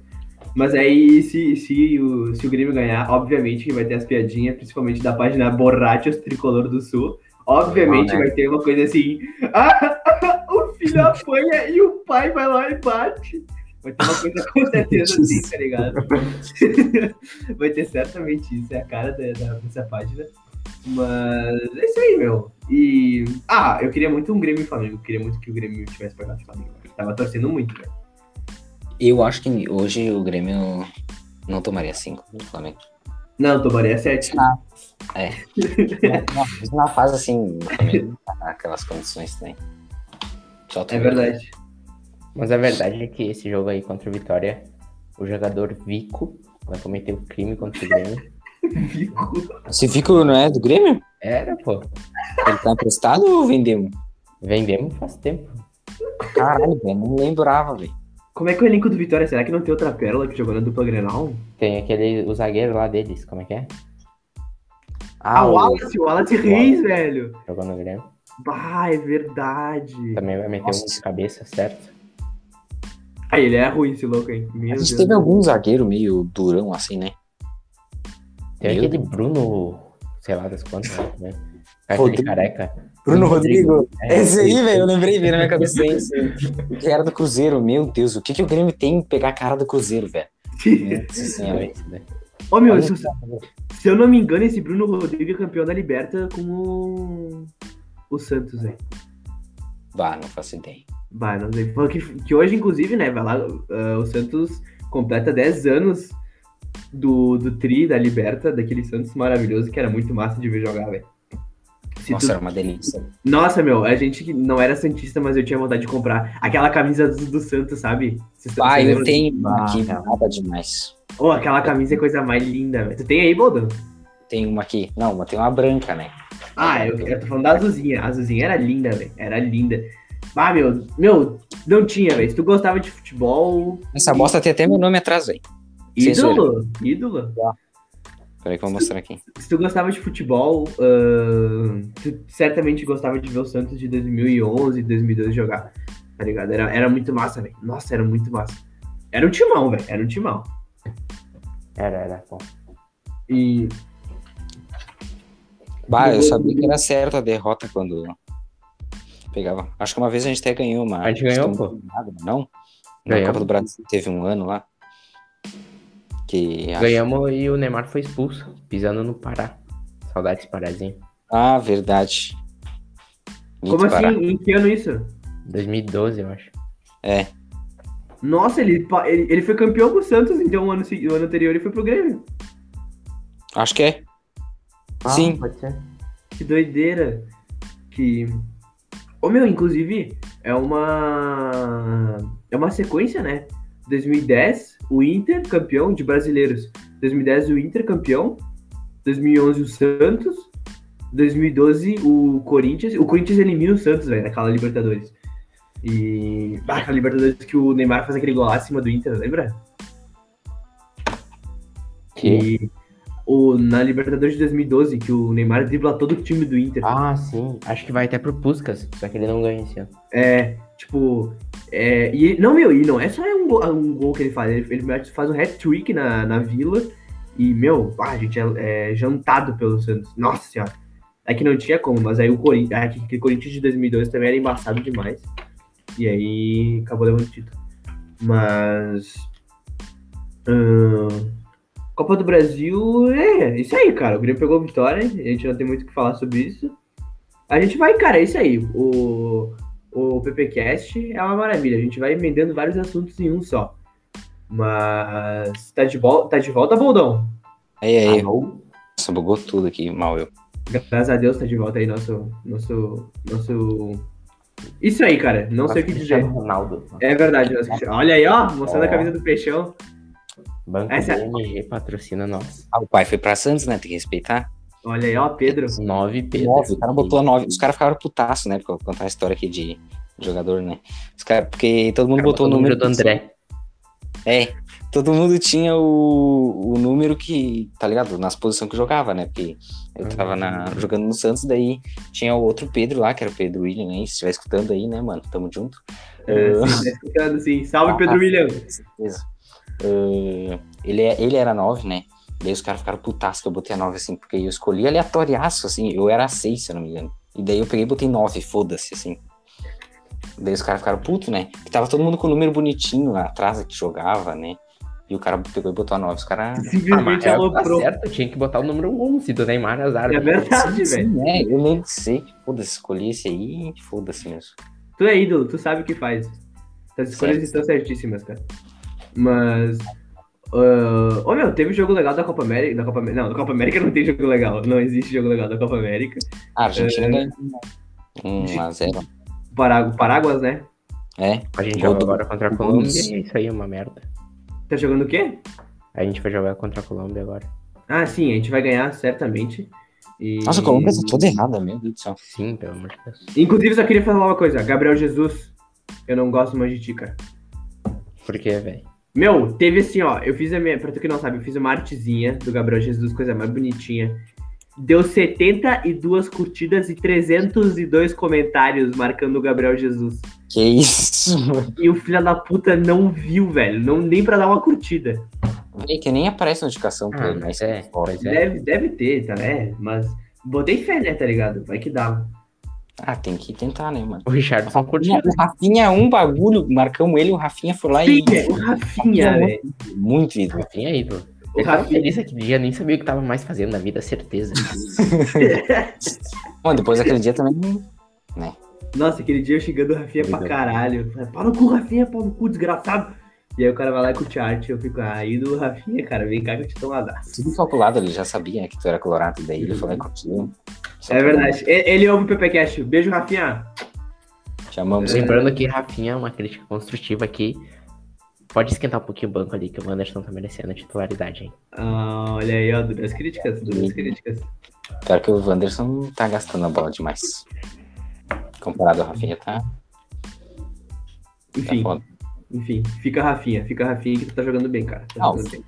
Mas aí, se, se, o, se o Grêmio ganhar, obviamente que vai ter as piadinhas, principalmente da página Borrachos Tricolor do Sul. Obviamente Normal, né? vai ter uma coisa assim. Ah, o filho apanha e o pai vai lá e bate. Vai ter uma coisa com certeza assim, tá ligado? vai ter certamente isso, é a cara da, da- dessa página. Mas é isso aí, meu. E. Ah, eu queria muito um Grêmio e Flamengo. Eu queria muito que o Grêmio tivesse pegado o Flamengo. Eu tava torcendo muito, velho. Eu acho que hoje o Grêmio não tomaria 5 do Flamengo. Não, tomaria 7. É. Não, na fase assim, o naquelas condições também. Só É verdade. Mas a verdade é que esse jogo aí contra o Vitória, o jogador Vico vai cometer um crime contra o Grêmio. Fico. Esse Fico não é do Grêmio? Era, pô. Ele tá emprestado ou vendemos? Vendemos faz tempo. Caralho, velho, não lembrava, velho. Como é que é o elenco do Vitória? Será que não tem outra pérola que jogou na dupla Grenal? Tem aquele, o zagueiro lá deles, como é que é? Ah, o Wallace, o Wallace Reis, velho. Jogou no Grêmio. Bah, é verdade. Também vai meter Nossa. um de cabeça, certo? Aí ele é ruim, esse louco, hein? Meu A gente Deus. teve algum zagueiro meio durão assim, né? Tem Meu aquele Bruno, sei lá das quantas, né? Aquele Rodrigo. careca. Bruno Rodrigo. É, Esse aí, velho, eu lembrei, veio na minha cabeça esse. Que era do Cruzeiro, meu Deus, o que, que o Grêmio tem em pegar a cara do Cruzeiro, velho? Senhora. né? Ô, meu, Olha se, se eu não me engano, esse Bruno Rodrigues é campeão da Liberta com o. o Santos, velho? Bah, não faço ideia. Bah, não sei. Que, que hoje, inclusive, né, vai lá, ah, o Santos completa 10 anos do, do Tri, da Liberta, daquele Santos maravilhoso que era muito massa de ver jogar, velho. Nossa, tu- era uma delícia. Nossa, meu, a gente que não era Santista, mas eu tinha vontade de comprar aquela camisa do, do Santos, sabe? Ah, eu lembram? tenho Ah, aqui, tá. nada demais. Ô, aquela camisa é coisa mais linda, velho. Tu tem aí, Boldão? Tem uma aqui. Não, mas tem uma branca, né? Ah, eu, eu tô falando da azulzinha. A azulzinha era linda, velho. Era linda. Ah, meu, meu, não tinha, velho. Se tu gostava de futebol. Essa bosta tem até meu nome atrás, velho. Ídolo, ídolo. Peraí que eu vou mostrar aqui. Se tu gostava de futebol, ahn, tu certamente gostava de ver o Santos de 2011, 2012 jogar, tá ligado? Era, era muito massa, velho. Nossa, era muito massa. Era um timão, velho. Era um timão. Era, era. Bom. E Bah, eu sabia que era certo a derrota quando pegava. Acho que uma vez a gente até ganhou uma. A gente ganhou, pô. nada, Não? Na. Copa do Brasil teve um ano lá. Que. acho- Ganhamos e o Neymar foi expulso, pisando no Pará. Saudades Parazinho. Ah, verdade. como Muito assim? barato. Em que ano isso? 2012, eu acho. Nossa, ele, ele, ele foi campeão com o Santos, então o ano, o ano anterior ele foi pro Grêmio. Acho que é. Sim. Ah, Pode ser. Que doideira. Que. Ô meu, inclusive, é uma. É uma sequência, né? 2010, o Inter campeão de brasileiros. 2010, o Inter campeão. 2011, o Santos. 2012, o Corinthians. O Corinthians elimina o Santos, velho, naquela Libertadores. E. Ah, aquela Libertadores que o Neymar faz aquele gol acima do Inter, lembra? Que? E. O, na Libertadores de 2012, que o Neymar dribla todo o time do Inter. Ah, sim. Acho que vai até pro Puskas, só que ele não ganha esse ano. É, tipo. É, e, não, meu, e não é só um gol, um gol que ele faz, ele, ele faz um hat-trick na, na vila. E, meu, a gente é, é jantado pelo Santos. Nossa senhora. É que não tinha como, mas aí o Corinthians. Que- aquele Corinthians de 2012 também era embaçado demais. E aí acabou levando o título. Mas. ahn, Copa do Brasil é isso aí, cara. O Grêmio pegou a vitória, a gente não tem muito o que falar sobre isso. A gente vai, cara, é isso aí. O, o PPcast é uma maravilha. A gente vai emendando vários assuntos em um só. Mas tá de, vol tá de volta, Boldão? Aí, aí. Alô? Nossa, bugou tudo aqui, mal eu. Graças a Deus tá de volta aí nosso. Nosso. Nosso. Isso aí, cara. Não sei o que dizer. Ronaldo. É verdade, nosso Cristiano. Olha aí, ó, mostrando a camisa do Peixão. Banco Essa- BMG patrocina nós. Ah, o pai foi pra Santos, né? Tem que respeitar. Olha aí, ó, Pedro. Nove Pedro. Nove, o cara botou a nove. Os caras ficaram putaço, né? Porque eu vou contar a história aqui de jogador, né? Os cara, porque todo mundo Cara, botou o número do André. É, todo mundo tinha o, o número que, tá ligado? Nas posições que jogava, né? Porque eu tava na, jogando no Santos, daí tinha o outro Pedro lá, que era o Pedro William, né? Se estiver escutando aí, né, mano? Tamo junto. É, sim, tá escutando, sim. Salve, Pedro Ah, William. Com certeza. Ah, ele, é- ele era 9, né? Daí os caras ficaram putaço que eu botei a 9, assim, porque eu escolhi aleatoriaço, assim. Eu era 6, se eu não me engano. E daí eu peguei e botei 9, foda-se, assim. Daí os caras ficaram putos, né? Porque tava todo mundo com o número bonitinho lá atrás que jogava, né? E o cara pegou e botou a 9. Os caras. Ah, Simplesmente é, tá aloprou. certo, tinha que botar o número 11 do Neymar azar. É verdade, velho. né? Eu nem sei. Foda-se, escolhi esse aí, foda-se mesmo. Tu é ídolo, tu sabe o que faz. As escolhas Certo. estão certíssimas, cara. Mas. Ah, Ô meu, teve jogo legal da Copa América. Da Copa, não, da Copa América não tem jogo legal. Não existe jogo legal da Copa América. A Argentina É. ganhou. 1 a 0 Pará- Paráguas, né? É. A gente joga do- agora contra a Colômbia e é isso aí, uma merda. Tá jogando o quê? A gente vai jogar contra a Colômbia agora. Ah, sim, a gente vai ganhar, certamente. E... Nossa, a Colômbia tá toda errada, meu Deus do céu. Sim, pelo amor de Deus. Inclusive, só queria falar uma coisa. Gabriel Jesus, eu não gosto mais de ti, cara. Por quê, velho? Meu, teve assim, ó. Eu fiz a minha. Pra tu que não sabe, eu fiz uma artezinha do Gabriel Jesus, coisa mais bonitinha. Deu 72 curtidas e 302 comentários marcando o Gabriel Jesus. Que isso, mano. E o filho da puta não viu, velho. Não, nem pra dar uma curtida. Véi, que nem aparece notificação pra Ah, ele, mas é, é. Deve, deve ter, tá? É, mas botei fé, né, tá ligado? Vai que dá. Ah, tem que tentar, né, mano? O Richardson curtiu. O Rafinha é um bagulho, marcamos ele, o Rafinha foi lá Sim, e. é, o Rafinha, velho. Muito ídolo. Rafinha aí, pô. O tava Rafinha. feliz aquele dia, nem sabia o que tava mais fazendo na vida, certeza. Bom, depois daquele dia também né? Nossa, aquele dia eu xingando o Rafinha pra caralho. Falei, Pau no cu, Rafinha, pau no cu, desgraçado. E aí o cara vai lá com o art, eu fico, aí do Rafinha, cara, vem cá que eu te dou um abraço. Tudo calculado, ele já sabia que tu era colorado, daí ele falou contigo. Só É que verdade. E- Ele ouve o PPCast. Beijo, Rafinha. Chamamos É. Lembrando que Rafinha é uma crítica construtiva aqui. Pode esquentar um pouquinho o banco ali, que o Anderson tá merecendo a titularidade, hein? Ah, olha aí, ó, duras críticas, duras críticas. Pior que o Wanderson tá gastando a bola demais. Comparado ao Rafinha, tá, tá Enfim, foda. Enfim, fica Rafinha, fica Rafinha que tu tá jogando bem, cara. Tá jogando bem.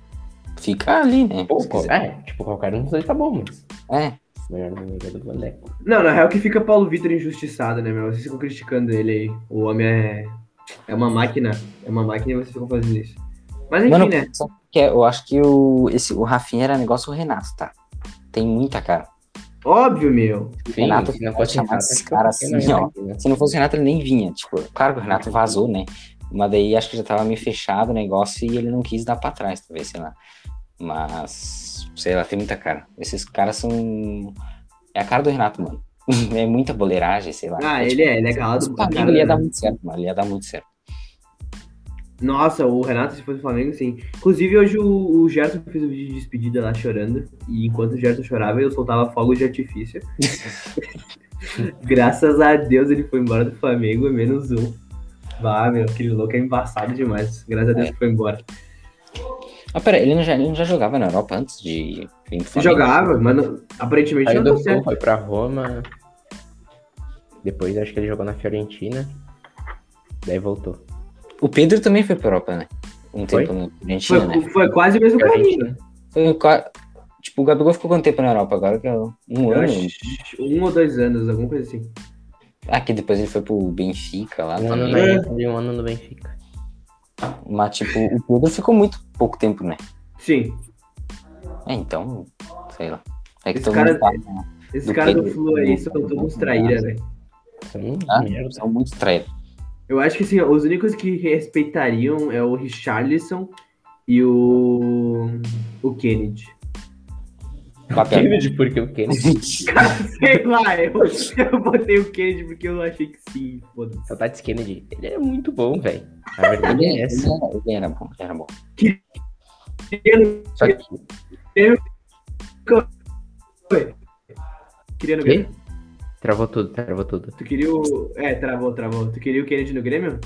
Fica ali, né? Pô, é, tipo, qualquer um dos dois tá bom, mas. É, Melhor não do Vandeco. Não, na real que fica Paulo Vitor injustiçado, né, meu? Vocês ficam criticando ele aí. O homem é, é uma máquina. É uma máquina e vocês ficam fazendo isso. Mas enfim, Mano, né? só que é, eu acho que o, esse, o Rafinha era negócio do Renato, tá? Tem muita cara. Óbvio, meu. Sim, Renato se não fosse chamar Renato, Rafinha não assim, ó. Se não fosse o Renato, ele nem vinha. Tipo, claro que o Renato vazou, né? Mas daí acho que já tava meio fechado o negócio e ele não quis dar pra trás, talvez, sei lá. Mas, sei lá, tem muita cara. Esses caras são. É a cara do Renato, mano. É muita boleiragem, sei lá. Ah, É, ele é, ele é calado. Esse Flamengo, cara, ele ia dar muito certo, mano. Ele ia dar muito certo. Nossa, o Renato, se fosse o Flamengo, sim. Inclusive, hoje o, o Gerson fez um vídeo de despedida lá chorando. E enquanto o Gerson chorava, eu soltava fogos de artifício. Graças a Deus ele foi embora do Flamengo, menos um. Vá, meu, aquele louco é embaçado demais. Graças a Deus É. que foi embora. Ah, pera, ele não, já, ele não já jogava na Europa antes de vir? Jogava, mas não- aparentemente Saiu não deu certo. foi pra Roma. Depois acho que ele jogou na Fiorentina. Daí voltou. O Pedro também foi pra Europa, né? Um Foi? tempo na Argentina, né? Foi, foi quase o mesmo caminho. Fiorentina. Foi Tipo, o Gabigol ficou quanto tempo na Europa? Agora que é um Eu ano. acho um ou dois anos, alguma coisa assim. Ah, que depois ele foi pro Benfica lá Um ano na. Inter e um ano no Benfica. Mas, tipo, o Pedro ficou muito pouco tempo, né? Sim. É, então, sei lá. É que Esse todo cara- fala, Esses Do caras do Flu aí do- são todos traíra, velho. Hum, ah, são muito traídos. Eu acho que assim, os únicos que respeitariam é o Richarlison e o. o Kennedy. Papel. Kennedy, porque o Kennedy Cara, sei lá, eu, eu botei o Kennedy porque eu achei que sim, foda-se. Saudades Kennedy. Ele é muito bom, velho. A verdade Ele, é essa. ele era, ele era bom, ele era bom. Só que. queria no? Grêmio? Travou tudo, travou tudo. Tu queria o. É, travou, travou. Tu queria o Kennedy no Grêmio?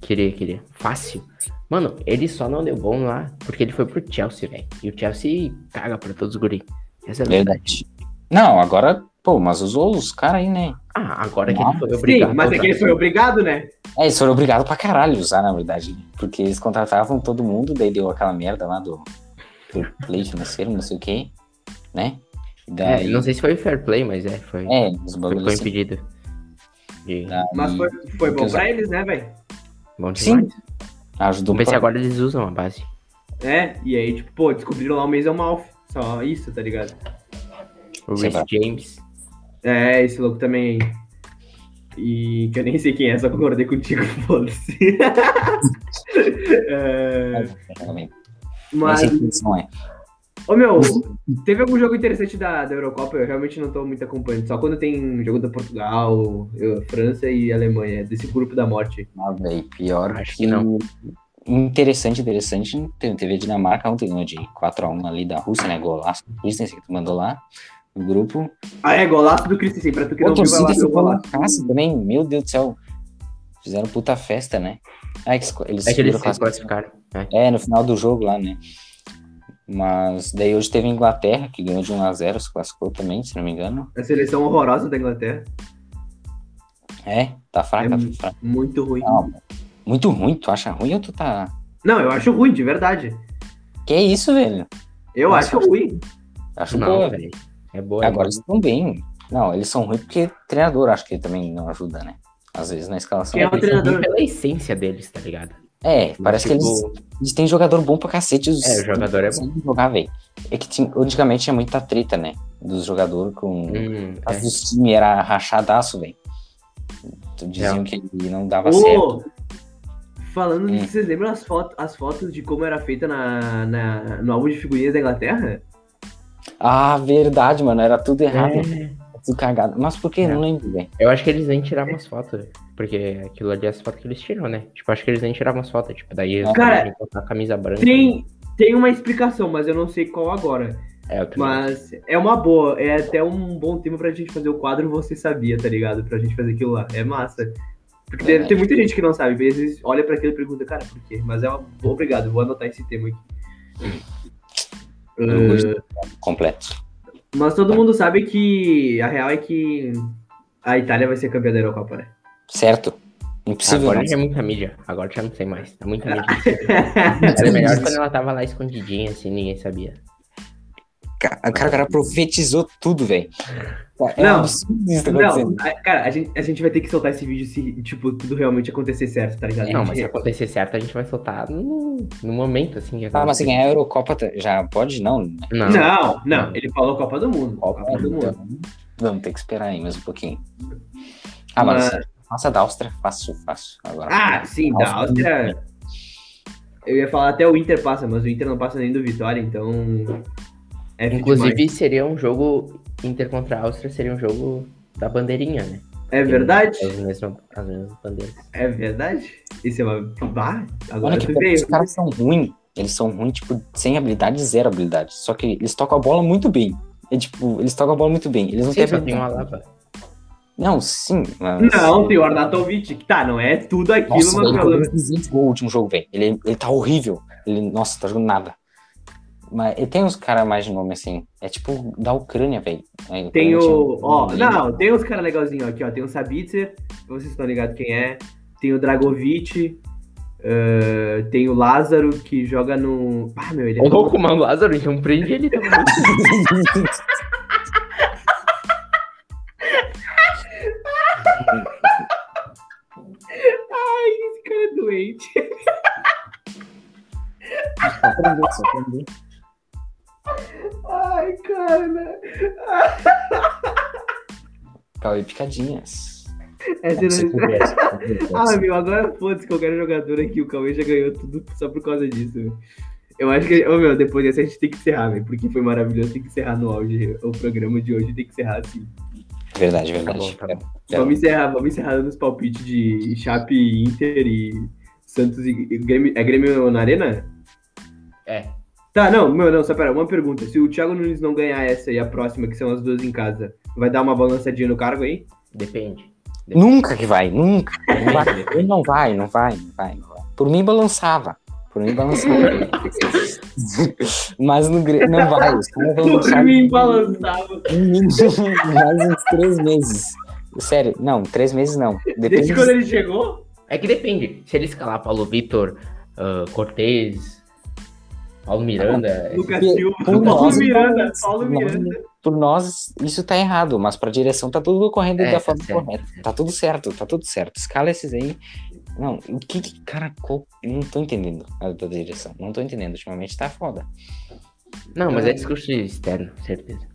Queria, queria. Fácil. Mano, ele só não deu bom lá porque ele foi pro Chelsea, velho. E o Chelsea caga pra todos os guri. Essa é a verdade. Não, agora, pô, mas usou os caras aí, né? Ah, agora que Não, ele foi obrigado. Sim, mas é que ele foi obrigado, né? É, eles foram obrigados pra caralho usar, na verdade. Porque eles contratavam todo mundo, daí deu aquela merda lá do, do play financeiro, não sei o quê, né? E É, daí, não sei se foi fair play, mas é, foi. é, os foi, bagulhos foi assim. impedido. De... daí Mas foi, foi bom pra eles, né, velho? Bom Sim. demais. Ajudou Vamos ver se agora eles usam a base. É, e aí, tipo, pô, descobriram lá o Mason Mouth. Só isso, tá ligado? O vai. James. É, esse louco também. E que eu nem sei quem é, só concordei contigo, foda-se. é, mas, são, é. ô meu, teve algum jogo interessante da, da Eurocopa? Eu realmente não tô muito acompanhando. Só quando tem jogo da Portugal, eu- França e Alemanha, desse grupo da morte. Ah, velho, pior Acho que, que não. Interessante, interessante. Teve a Dinamarca ontem, ganhou de 4x1 ali da Rússia, né? Golaço do Christensen que tu mandou lá no grupo. Ah, é, golaço do Christensen, pra tu que Pô, não viu, vai lá ver o golaço. casa também, meu Deus do céu. Fizeram puta festa, né? Ah, que eles É que eles classificaram. É. É, no final do jogo lá, né? Mas daí hoje teve a Inglaterra, que ganhou de 1x0, se classificou também, se não me engano. A seleção horrorosa da Inglaterra. É, tá fraca, É tá fraca. Muito ruim. Não, muito ruim, tu acha ruim ou tu tá. Não, eu acho ruim, de verdade. Que isso, velho? Eu Nossa, acho ruim. Acho Não, boa. velho. É boa. é Agora eles estão bem. Não, eles são ruins porque treinador acho que também não ajuda, né? Às vezes na escalação. Quem é o Eles são ruins treinador? pela essência deles, tá ligado? É, parece que eles, Tipo, eles têm jogador bom pra cacete. Os, É, o jogador é bom. jogar, velho. É que tinha, antigamente tinha muita treta, né? Dos jogadores com. Hum, As é. dos times era rachadaço, velho. Diziam É. que não dava certo. Falando Hum. vocês lembram as, foto, as fotos de como era feita na, na- no álbum de figurinhas da Inglaterra? Ah, verdade, mano. Era tudo errado. É, Tudo cagado. Mas por que? Não lembro, velho. Eu acho que eles nem tiravam as fotos, porque aquilo ali é as fotos que eles tiram, né? Tipo, acho que eles nem tiravam as fotos. Tipo, daí eles Cara, podem botar a camisa branca. Tem, tem uma explicação, mas eu não sei qual agora. É, Mas é uma boa, é até um bom tema pra gente fazer o quadro Você Sabia, tá ligado? Pra gente fazer aquilo lá. É massa. Porque tem, tem muita gente que não sabe, às vezes olha pra aquilo e pergunta, cara, por quê? Mas é uma. Obrigado, vou anotar esse tema aqui. Uh, Completo. mas todo mundo sabe que a real é que a Itália vai ser campeã da Eurocopa, né? Certo. Impossível. Agora não. já é muita mídia. Agora já não sei mais. Tá muita mídia. Era melhor quando ela tava lá escondidinha, assim, ninguém sabia. Ca- Cara, o cara profetizou tudo, velho. É Não, um absurdo isso que tá Não, acontecendo. a- cara, a gente, a gente vai ter que soltar esse vídeo se, tipo, tudo realmente acontecer certo, tá ligado? Não, A mas se acontecer certo, a gente vai soltar no, no momento, assim. Ah, mas ganhar a Eurocopa tá- já pode? Não. né? Não, Não, não, ele falou Copa do Mundo. Copa, do Mundo. Vamos ter que esperar aí mais um pouquinho. Ah, mas, nossa, da Áustria, fácil, fácil. Agora. Ah, sim, da Áustria. Eu ia falar até o Inter passa, mas o Inter não passa nem do Vitória, então. É Inclusive, seria um jogo Inter contra a Áustria, seria um jogo da bandeirinha, né? É verdade? As mesmas, as mesmas bandeiras. É verdade? Isso é uma. Bah, agora Olha que que os veio. caras são ruins. Eles são ruins, tipo, sem habilidade, zero habilidade. Só que eles tocam a bola muito bem. É tipo, eles tocam a bola muito bem. Eles não Sim, têm tem uma lava. Não, sim, mas. Não, tem o Arnautovic. que Tá, não é tudo aquilo, Nossa, mas ele pelo menos. 200 gols no último jogo, velho. Ele, ele tá horrível. Ele, nossa, tá jogando nada. Mas tem uns caras mais de nome assim. É tipo da Ucrânia, velho. A Tem Ucrânia o. Ó, não, tem uns caras legalzinhos aqui, ó. Tem o Sabitzer, vocês estão ligados quem é. Tem o Dragovic. eh, tem o Lázaro, que joga no. Ah, meu, ele é. Ô, louco, mano, Lázaro, então prende ele também. Ai, esse cara é doente. Ai, cara. Cauê Picadinhas. Essa Como você não... conversa, você Ah, conversa. meu, agora foda-se qualquer jogador aqui. O Cauê já ganhou tudo só por causa disso, meu. Eu acho que, ô meu, depois dessa a gente tem que encerrar, velho. Porque foi maravilhoso, tem que encerrar no auge. O programa de hoje tem que encerrar assim. Verdade, Tá verdade. bom, tá bom. É. Vamos encerrar, vamos encerrar nos palpites de Chape, Inter e Santos e e Grêmio. É Grêmio na Arena? É. Tá, não, meu, não, só pera, uma pergunta. Se o Thiago Nunes não ganhar essa e a próxima, que são as duas em casa, vai dar uma balançadinha no cargo aí? Depende. Nunca que vai, nunca. Não vai. Depende. Não vai, não vai, não vai, não vai. Por mim balançava. Por mim balançava. Mas no Grêmio não vai. Vão Por mim, balançava. mais uns três meses. Sério, não, três meses não. Depende Desde quando ele chegou? É que depende. Se ele escalar Paulo Vitor, ah, Cortez, Paulo Miranda. Lucas Silva, Paulo nós, Miranda, Paulo Miranda. por nós, isso tá errado, mas pra direção tá tudo correndo É, da tá forma certo, correta. tá tudo certo, tá tudo certo. Escala esses aí. Não, o que, que- cara, não tô entendendo a da direção. Não tô entendendo. Ultimamente tá foda. Não, mas é discurso externo, certeza.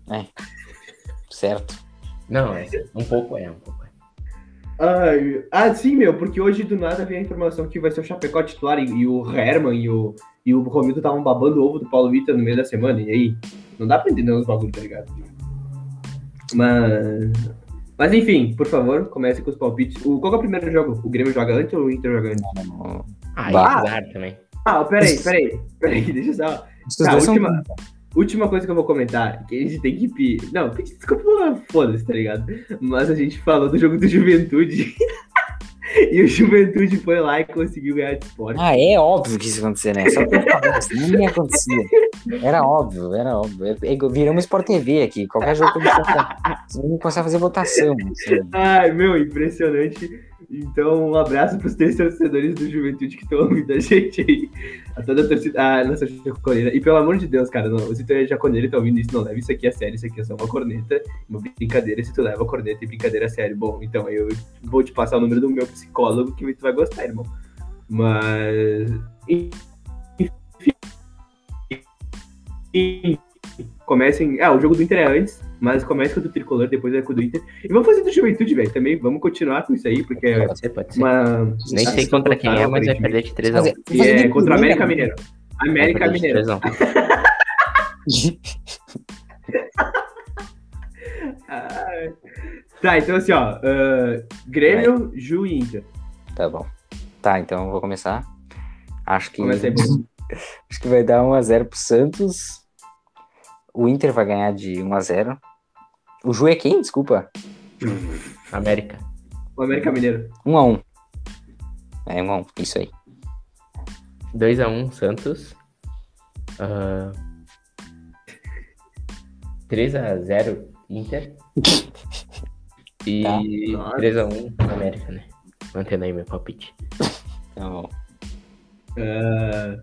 Certo. Não, é, um pouco é, um pouco é. Ai, ah, sim, meu, porque hoje do nada veio a informação que vai ser o Chapecó titular e, e o Herman e o, e o Romildo estavam babando o ovo do Paulo Vitor no meio da semana. E aí? Não dá pra entender os bagulhos, tá ligado? Mas. Mas enfim, por favor, comece com os palpites. O, qual que é o primeiro jogo? O Grêmio joga antes ou o Inter joga antes? Ah, Bah. azar também. Ah, peraí, peraí, peraí, deixa eu só. Tá, dois são- última- coisa que eu vou comentar, que a gente tem que pedir. Não, pedir desculpa, foda-se, tá ligado? Mas a gente falou do jogo do Juventude. e o Juventude foi lá e conseguiu ganhar de esporte. Ah, é óbvio que isso ia acontecer, né? Só que senão nem acontecia. Era óbvio, era óbvio. É- é- Viramos Sport TV aqui. Qualquer jogo que eu começar a fazer votação. assim. Ai, meu, impressionante. Então, um abraço pros três torcedores do Juventude que estão ouvindo a gente aí. A toda a torcida, a nossa jaconeira. E pelo amor de Deus, cara, não, se tu é jaconeiro e tá ouvindo isso, não leva isso aqui a sério. Isso aqui é só uma corneta, uma brincadeira. Se tu leva corneta e brincadeira a sério, bom, então eu vou te passar o número do meu psicólogo que tu vai gostar, irmão. Mas. Enfim. Comecem. Ah, o jogo do Inter é antes, mas comece com o do Tricolor, depois é com o do Inter. E vamos fazer do Juventude, velho, também. Vamos continuar com isso aí, porque é Pode ser, pode ser. uma. Nem sei contra quem é, mas vai perder de 3 a 1. Fazer- E é contra o América Mineiro. América Mineiro. tá, então assim, ó. Uh, Grêmio, Vai. Ju e Inter. Tá bom. Tá, então eu vou começar. Acho que. Comecei Acho que vai dar 1x0 pro Santos. O Inter vai ganhar de 1x0. O Ju é quem? Desculpa. América. O América Mineiro. 1x1. É, 1x1. Isso aí. 2x1 Santos. Uh... 3x0 Inter. E tá. 3x1 América, né? Mantendo aí meu palpite. Tá bom. Uh,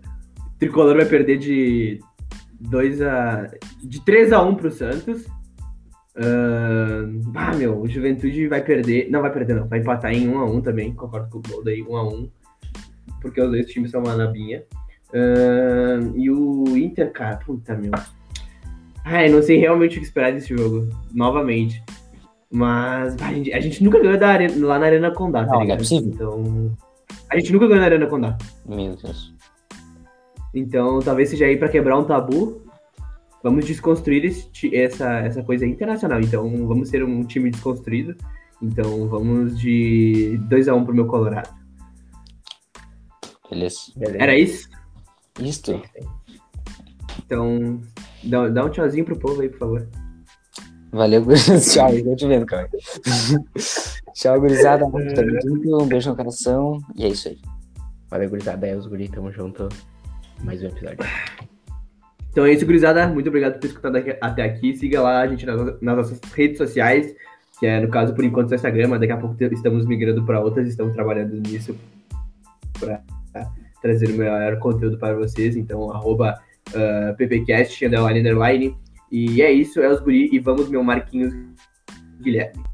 Tricolor vai perder de 2 a. de 3 a 1 pro Santos. Uh, ah, meu, o Juventude vai perder. Não vai perder, não. Vai empatar em 1 a 1 também. Concordo com o Gold aí, 1 a 1 Porque os dois times são uma nabinha. Uh, e o Inter, cara, puta meu. Ai, não sei realmente o que esperar desse jogo. Novamente. Mas a gente, a gente nunca ganhou da arena, lá na Arena Condá, tá não, ligado? É então. A gente nunca ganhou na Arena Condá. Meu Deus. Então, talvez seja aí para quebrar um tabu. Vamos desconstruir esse, essa, essa coisa internacional. Então, vamos ser um time desconstruído. Então, vamos de 2x1 um pro meu Colorado. Beleza. Era isso? Isto. Então, dá, dá um tchauzinho pro povo aí, por favor. Valeu, tchau. Eu te vendo, cara. tchau, gurizada. Junto. Um beijo no coração. E é isso aí. Valeu, gurizada. É os guri. Tamo junto. Mais um episódio. Então é isso, gurizada. Muito obrigado por ter escutado até aqui. Siga lá a gente nas, nas nossas redes sociais, que é, no caso, por enquanto, o Instagram, mas daqui a pouco estamos migrando para outras, estamos trabalhando nisso para trazer o melhor conteúdo para vocês. Então, arroba uh, ppcast, underline, underline. E é isso, é os guri, e vamos, meu Marquinhos Guilherme.